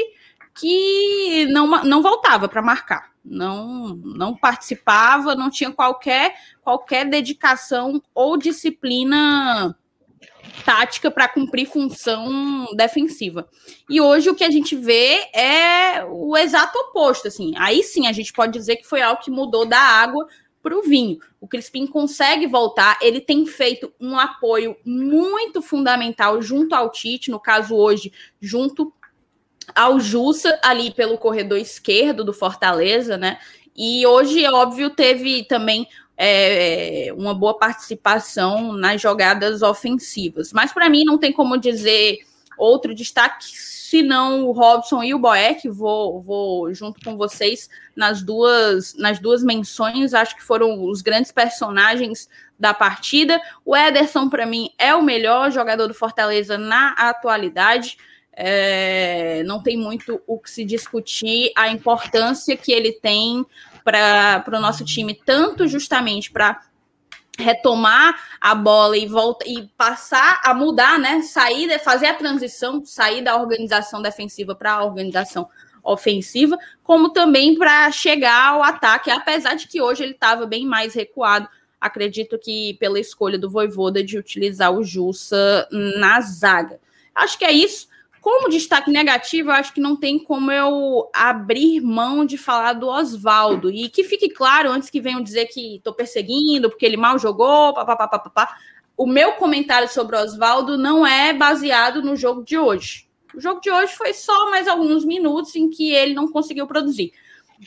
S1: que não, não voltava para marcar, não não participava, não tinha qualquer qualquer dedicação ou disciplina tática para cumprir função defensiva. E hoje o que a gente vê é o exato oposto, assim. Aí sim a gente pode dizer que foi algo que mudou da água para o vinho. O Crispim consegue voltar, ele tem feito um apoio muito fundamental junto ao Tite, no caso hoje, junto ao Jussa, ali pelo corredor esquerdo do Fortaleza, né? E hoje, é óbvio, teve também é, uma boa participação nas jogadas ofensivas. Mas para mim não tem como dizer outro destaque senão o Robson e o Boeck. Vou, vou junto com vocês nas duas, nas duas menções. Acho que foram os grandes personagens da partida. O Ederson, para mim, é o melhor jogador do Fortaleza na atualidade. É, não tem muito o que se discutir, a importância que ele tem para o nosso time, tanto justamente para retomar a bola e volta e passar a mudar, né? Sair, fazer a transição, sair da organização defensiva para a organização ofensiva, como também para chegar ao ataque, apesar de que hoje ele estava bem mais recuado. Acredito que pela escolha do Voivoda de utilizar o Jussa na zaga. Acho que é isso. Como destaque negativo, eu acho que não tem como eu abrir mão de falar do Oswaldo. E que fique claro, antes que venham dizer que estou perseguindo, porque ele mal jogou, papapá, papapá. O meu comentário sobre o Oswaldo não é baseado no jogo de hoje. O jogo de hoje foi só mais alguns minutos em que ele não conseguiu produzir.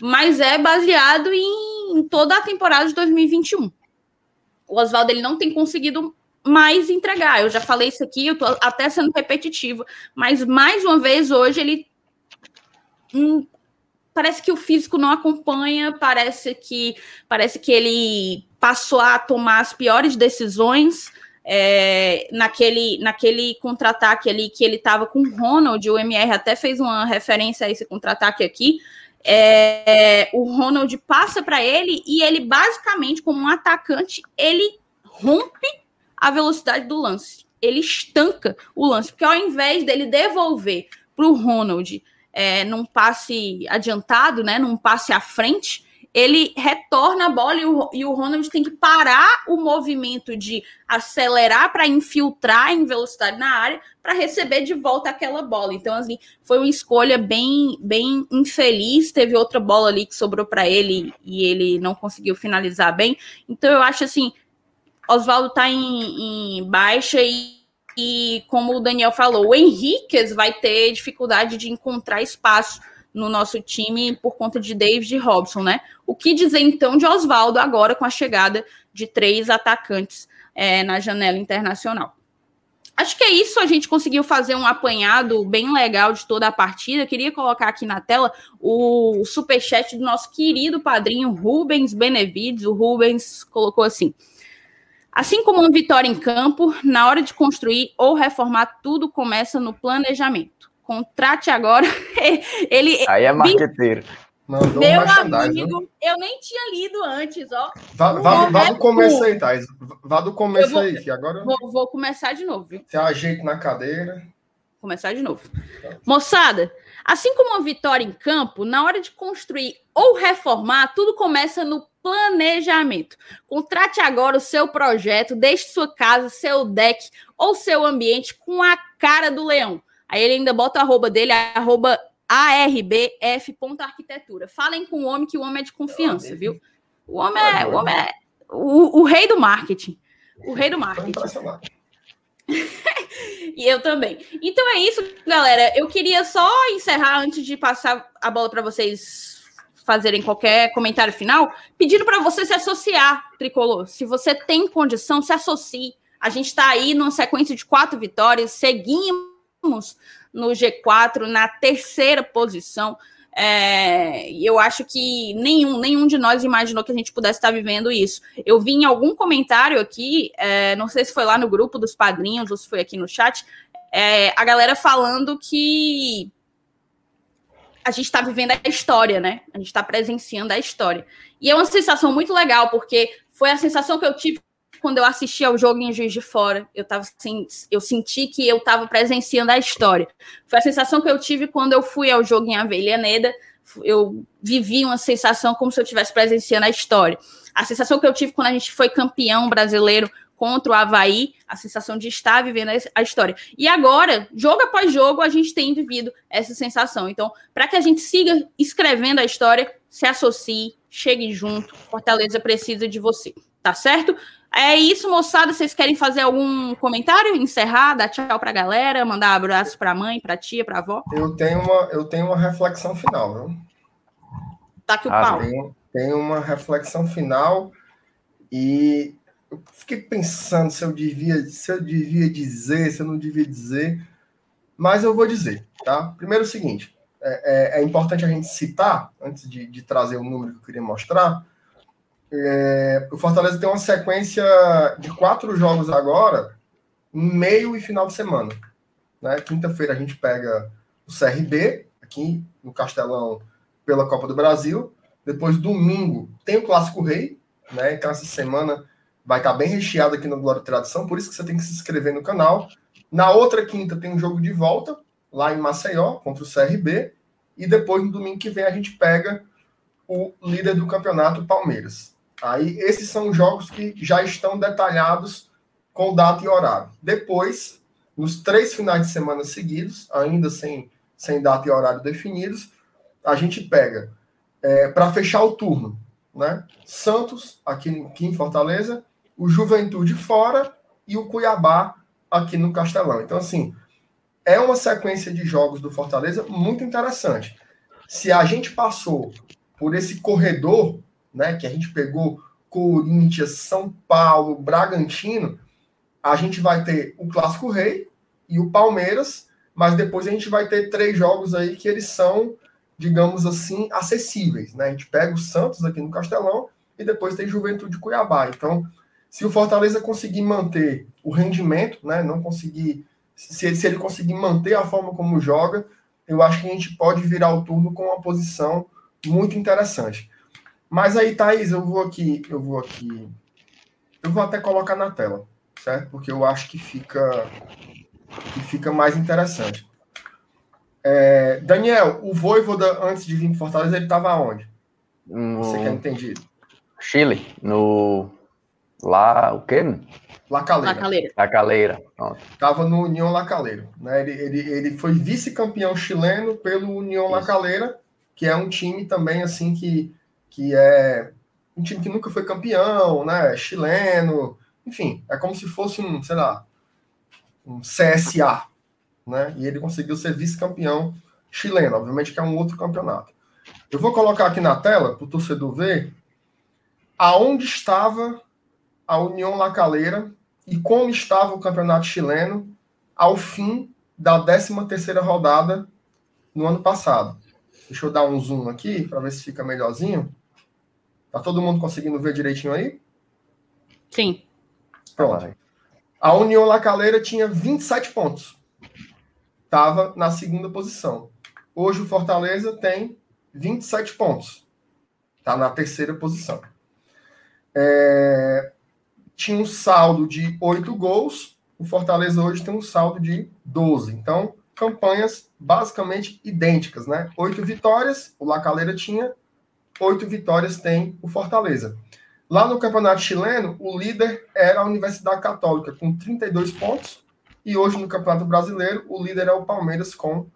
S1: Mas é baseado em toda a temporada de 2021. O Oswaldo ele não tem conseguido mais entregar. Eu já falei isso aqui, eu tô até sendo repetitivo, mas mais uma vez hoje ele hum, parece que o físico não acompanha, parece que parece que ele passou a tomar as piores decisões é, naquele, naquele contra-ataque ali que ele estava com o Ronald, o MR até fez uma referência a esse contra-ataque aqui. É, o Ronald passa para ele e ele basicamente, como um atacante, ele rompe a velocidade do lance. Ele estanca o lance, porque ao invés dele devolver para o Ronald é, num passe adiantado, né, num passe à frente, ele retorna a bola e o, e o Ronald tem que parar o movimento de acelerar para infiltrar em velocidade na área para receber de volta aquela bola. Então, assim, foi uma escolha bem, bem infeliz. Teve outra bola ali que sobrou para ele e ele não conseguiu finalizar bem. Então, eu acho assim, Oswaldo está em, em baixa e e como o Daniel falou, o Henriquez vai ter dificuldade de encontrar espaço no nosso time por conta de David Robson, né? O que dizer então de Oswaldo agora com a chegada de três atacantes é, na janela internacional? Acho que é isso. A gente conseguiu fazer um apanhado bem legal de toda a partida. Queria colocar aqui na tela o superchat do nosso querido padrinho Rubens Benevides. O Rubens colocou assim: Assim como uma vitória em campo, na hora de construir ou reformar, tudo começa no planejamento contrate agora. ele
S2: Aí é marqueteiro.
S1: Mandou Meu amigo, viu? eu nem tinha lido antes, ó.
S3: Vá, vá, vá do começo aí, Thais. Vá do começo vou, aí, que agora.
S1: Vou, vou, começar de novo, viu?
S3: Você ajeita na cadeira.
S1: Começar de novo. Moçada, assim como uma vitória em campo, na hora de construir ou reformar, tudo começa no planejamento. Contrate agora o seu projeto, deixe sua casa, seu deck ou seu ambiente com a cara do leão. Aí ele ainda bota o arroba dele, arroba arbf.arquitetura. Falem com o homem que o homem é de confiança, viu? O homem é, o, homem é o, o rei do marketing. O rei do marketing. e eu também. Então é isso, galera. Eu queria só encerrar antes de passar a bola para vocês fazerem qualquer comentário final, pedindo para você se associar, Tricolor. Se você tem condição, se associe. A gente está aí numa sequência de quatro vitórias, seguimos no G4 na terceira posição. É, eu acho que nenhum, nenhum de nós imaginou que a gente pudesse estar vivendo isso. Eu vi em algum comentário aqui, é, não sei se foi lá no grupo dos padrinhos ou se foi aqui no chat, é, a galera falando que a gente está vivendo a história, né? A gente está presenciando a história. E é uma sensação muito legal, porque foi a sensação que eu tive quando eu assisti ao jogo em Juiz de Fora, eu tava eu senti que eu estava presenciando a história. Foi a sensação que eu tive quando eu fui ao jogo em Avellaneda, eu vivi uma sensação como se eu estivesse presenciando a história. A sensação que eu tive quando a gente foi campeão brasileiro contra o Havaí, a sensação de estar vivendo a história. E agora, jogo após jogo, a gente tem vivido essa sensação. Então, para que a gente siga escrevendo a história, se associe, chegue junto. Fortaleza precisa de você, tá certo? É isso, moçada. Vocês querem fazer algum comentário? Encerrar, dar tchau pra galera, mandar abraço pra mãe, pra tia, pra avó?
S3: Eu tenho uma, eu tenho uma reflexão final, viu?
S1: Tá aqui o ah, pau.
S3: Tenho, tenho uma reflexão final e eu fiquei pensando se eu devia, se eu devia dizer, se eu não devia dizer, mas eu vou dizer, tá? Primeiro é o seguinte, é, é, é importante a gente citar, antes de, de trazer o número que eu queria mostrar, é, o Fortaleza tem uma sequência de quatro jogos agora, meio e final de semana. Né? Quinta-feira a gente pega o CRB, aqui no Castelão, pela Copa do Brasil. Depois, domingo, tem o Clássico Rei. Né? Então, essa semana vai estar bem recheado aqui no Glória e Tradição, por isso que você tem que se inscrever no canal. Na outra quinta tem um jogo de volta, lá em Maceió, contra o CRB. E depois, no domingo que vem, a gente pega o líder do campeonato, Palmeiras. Aí esses são jogos que já estão detalhados com data e horário. Depois, nos três finais de semana seguidos, ainda sem, sem data e horário definidos, a gente pega é, para fechar o turno, né? Santos aqui, aqui em Fortaleza, o Juventude fora e o Cuiabá aqui no Castelão. Então, assim, é uma sequência de jogos do Fortaleza muito interessante. Se a gente passou por esse corredor né, que a gente pegou Corinthians, São Paulo, Bragantino, a gente vai ter o Clássico Rei e o Palmeiras, mas depois a gente vai ter três jogos aí que eles são, digamos assim, acessíveis, né? A gente pega o Santos aqui no Castelão e depois tem Juventude Cuiabá. Então, Se o Fortaleza conseguir manter o rendimento, né, não conseguir, se, se ele conseguir manter a forma como joga, eu acho que a gente pode virar o turno com uma posição muito interessante. Mas aí, Thaís, eu vou aqui, eu vou aqui, eu vou até colocar na tela, certo? Porque eu acho que fica, que fica mais interessante. É, Daniel, o Voivoda, antes de vir para Fortaleza, ele estava onde?
S2: No...
S3: Você quer entender?
S2: Chile, no. Lá, o quê?
S3: Lacaleira.
S1: Lacaleira.
S2: Lacaleira.
S3: Estava no União Lacaleiro. Né? Ele, ele, ele foi vice-campeão chileno pelo União Isso. Lacaleira, que é um time também assim que, que é um time que nunca foi campeão, né? Chileno, enfim, é como se fosse um, sei lá, um CSA, né? E ele conseguiu ser vice-campeão chileno, obviamente que é um outro campeonato. Eu vou colocar aqui na tela para o torcedor ver aonde estava a União Lacaleira e como estava o campeonato chileno ao fim da 13 terceira rodada no ano passado. Deixa eu dar um zoom aqui para ver se fica melhorzinho. Tá todo mundo conseguindo ver direitinho aí?
S1: Sim.
S3: Pronto. A União Lacaleira tinha 27 pontos. Estava na segunda posição. Hoje o Fortaleza tem 27 pontos. Está na terceira posição. É... Tinha um saldo de 8 gols. O Fortaleza hoje tem um saldo de 12. Então, campanhas basicamente idênticas, né? Oito vitórias, o Lacaleira tinha, oito vitórias tem o Fortaleza. Lá no Campeonato Chileno, o líder era a Universidade Católica, com 32 pontos, e hoje no Campeonato Brasileiro, o líder é o Palmeiras, com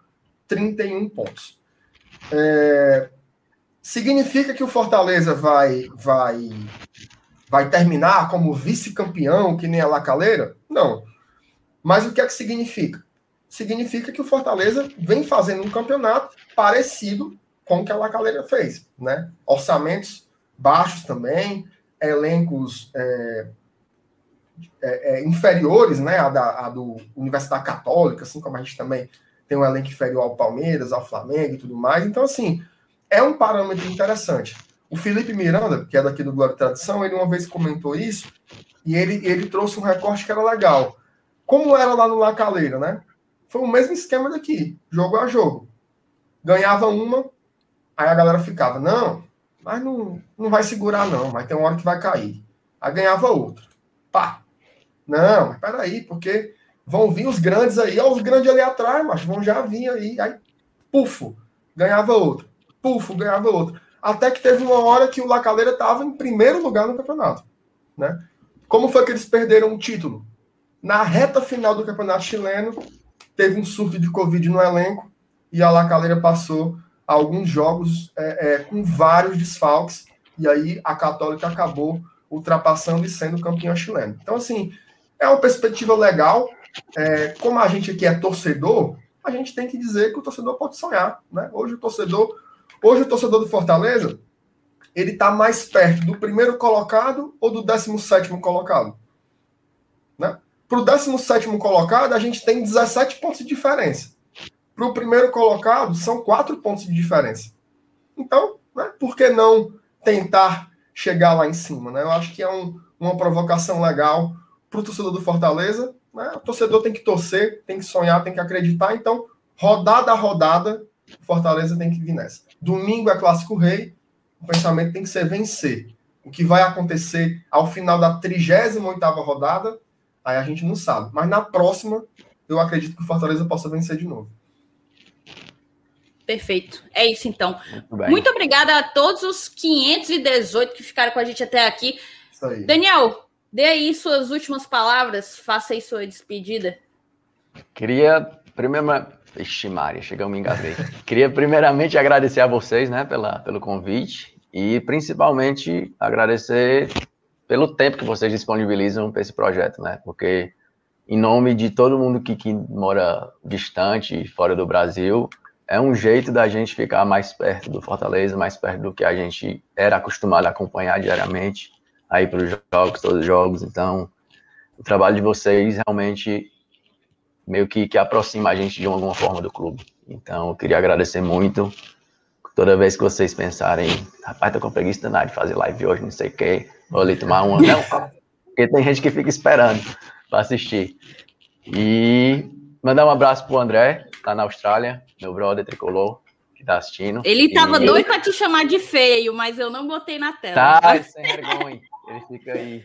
S3: 31 pontos. É, significa que o Fortaleza vai, vai, vai terminar como vice-campeão, que nem a Lacaleira? Não. Mas o que é que significa? Significa que o Fortaleza vem fazendo um campeonato parecido com o que a Lacaleira fez, né? Orçamentos baixos também, elencos é, é, é, inferiores, né? A, da, a do Universidade Católica, assim como a gente também tem um elenco inferior ao Palmeiras, ao Flamengo e tudo mais. Então, assim, é um parâmetro interessante. O Felipe Miranda, que é daqui do Glória e Tradição, ele uma vez comentou isso e ele, ele trouxe um recorte que era legal. Como era lá no Lacaleira, né? Foi o mesmo esquema daqui, jogo a jogo. Ganhava uma, aí a galera ficava, não, mas não, não vai segurar não, vai ter uma hora que vai cair. Aí ganhava outra. Pá. Não, mas peraí, porque Vão vir os grandes aí, ó, os grandes ali atrás, mas vão já vir aí. Aí, pufo, ganhava outro. Pufo, ganhava outro. Até que teve uma hora que o Lacaleira estava em primeiro lugar no campeonato. Né? Como foi que eles perderam o título? Na reta final do campeonato chileno, teve um surto de Covid no elenco e a Lacaleira passou alguns jogos é, é, com vários desfalques. E aí a Católica acabou ultrapassando e sendo campeão chileno. Então, assim, é uma perspectiva legal é, como a gente aqui é torcedor, a gente tem que dizer que o torcedor pode sonhar. Né? Hoje o torcedor, hoje o torcedor do Fortaleza, ele está mais perto do primeiro colocado ou do 17 colocado. Né? Para o 17 colocado, a gente tem 17 pontos de diferença. Para o primeiro colocado, são 4 pontos de diferença. Então, né, por que não tentar chegar lá em cima? Né? Eu acho que é um, uma provocação legal para o torcedor do Fortaleza né? O torcedor tem que torcer, tem que sonhar, tem que acreditar. Então, rodada a rodada, Fortaleza tem que vir nessa. Domingo é Clássico Rei, o pensamento tem que ser vencer. O que vai acontecer ao final da 38ª rodada, aí a gente não sabe. Mas na próxima, eu acredito que o Fortaleza possa vencer de novo.
S1: Perfeito. É isso então. Muito, Muito obrigada a todos os 518 que ficaram com a gente até aqui. Daniel, Dê aí suas últimas palavras, faça aí sua despedida.
S2: Queria, primeiro, Ixi, Maria, chegamos me engasguei. Queria primeiramente agradecer a vocês, né, pela, pelo convite e principalmente agradecer pelo tempo que vocês disponibilizam para esse projeto, né, porque em nome de todo mundo que, que mora distante, fora do Brasil, é um jeito da gente ficar mais perto do Fortaleza, mais perto do que a gente era acostumado a acompanhar diariamente aí para os jogos, todos os jogos. Então, o trabalho de vocês realmente meio que, que aproxima a gente de alguma forma do clube. Então, eu queria agradecer muito. Toda vez que vocês pensarem, rapaz, tô com preguiça de fazer live hoje, não sei o quê, vou ali tomar uma. Não, Porque tem gente que fica esperando para assistir. E mandar um abraço pro André, tá na Austrália, meu brother tricolor, que tá assistindo.
S1: Ele tava e... doido para te chamar de feio, mas eu não botei na tela.
S2: Tá, sem vergonha. Ele fica aí.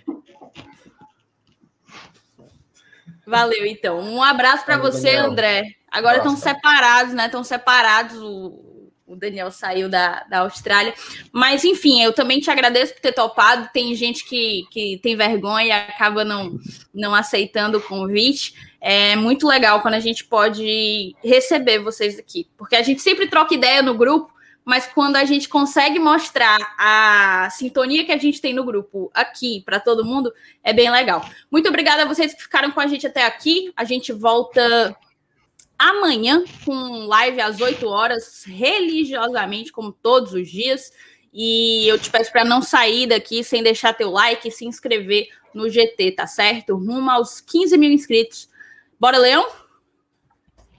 S1: Valeu, então. Um abraço para você, Daniel. André. Agora estão separados, né? Estão separados. O, o Daniel saiu da, da Austrália. Mas, enfim, eu também te agradeço por ter topado. Tem gente que, que tem vergonha e acaba não, não aceitando o convite. É muito legal quando a gente pode receber vocês aqui, porque a gente sempre troca ideia no grupo mas quando a gente consegue mostrar a sintonia que a gente tem no grupo aqui para todo mundo, é bem legal. Muito obrigada a vocês que ficaram com a gente até aqui. A gente volta amanhã com live às 8 horas, religiosamente, como todos os dias. E eu te peço para não sair daqui sem deixar teu like e se inscrever no GT, tá certo? Rumo aos 15 mil inscritos. Bora, Leão?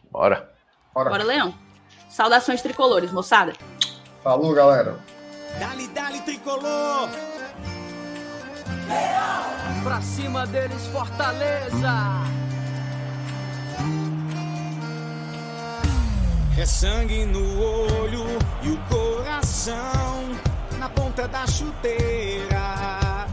S2: Bora.
S1: Bora, Bora Leão. Saudações tricolores, moçada.
S3: Falou, galera.
S4: Dali, dali, tricolor. Pra cima deles, Fortaleza. É sangue no olho e o coração na ponta da chuteira.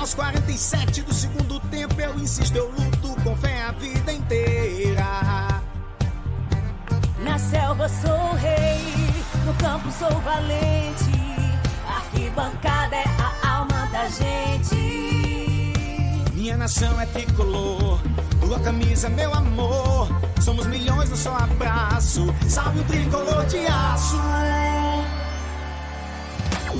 S4: Aos 47 do segundo tempo eu insisto, eu luto com fé a vida inteira.
S5: Na selva sou rei, no campo sou valente. Arquibancada é a alma da gente.
S4: Minha nação é tricolor, tua camisa, meu amor. Somos milhões no só abraço. Salve o tricolor de aço.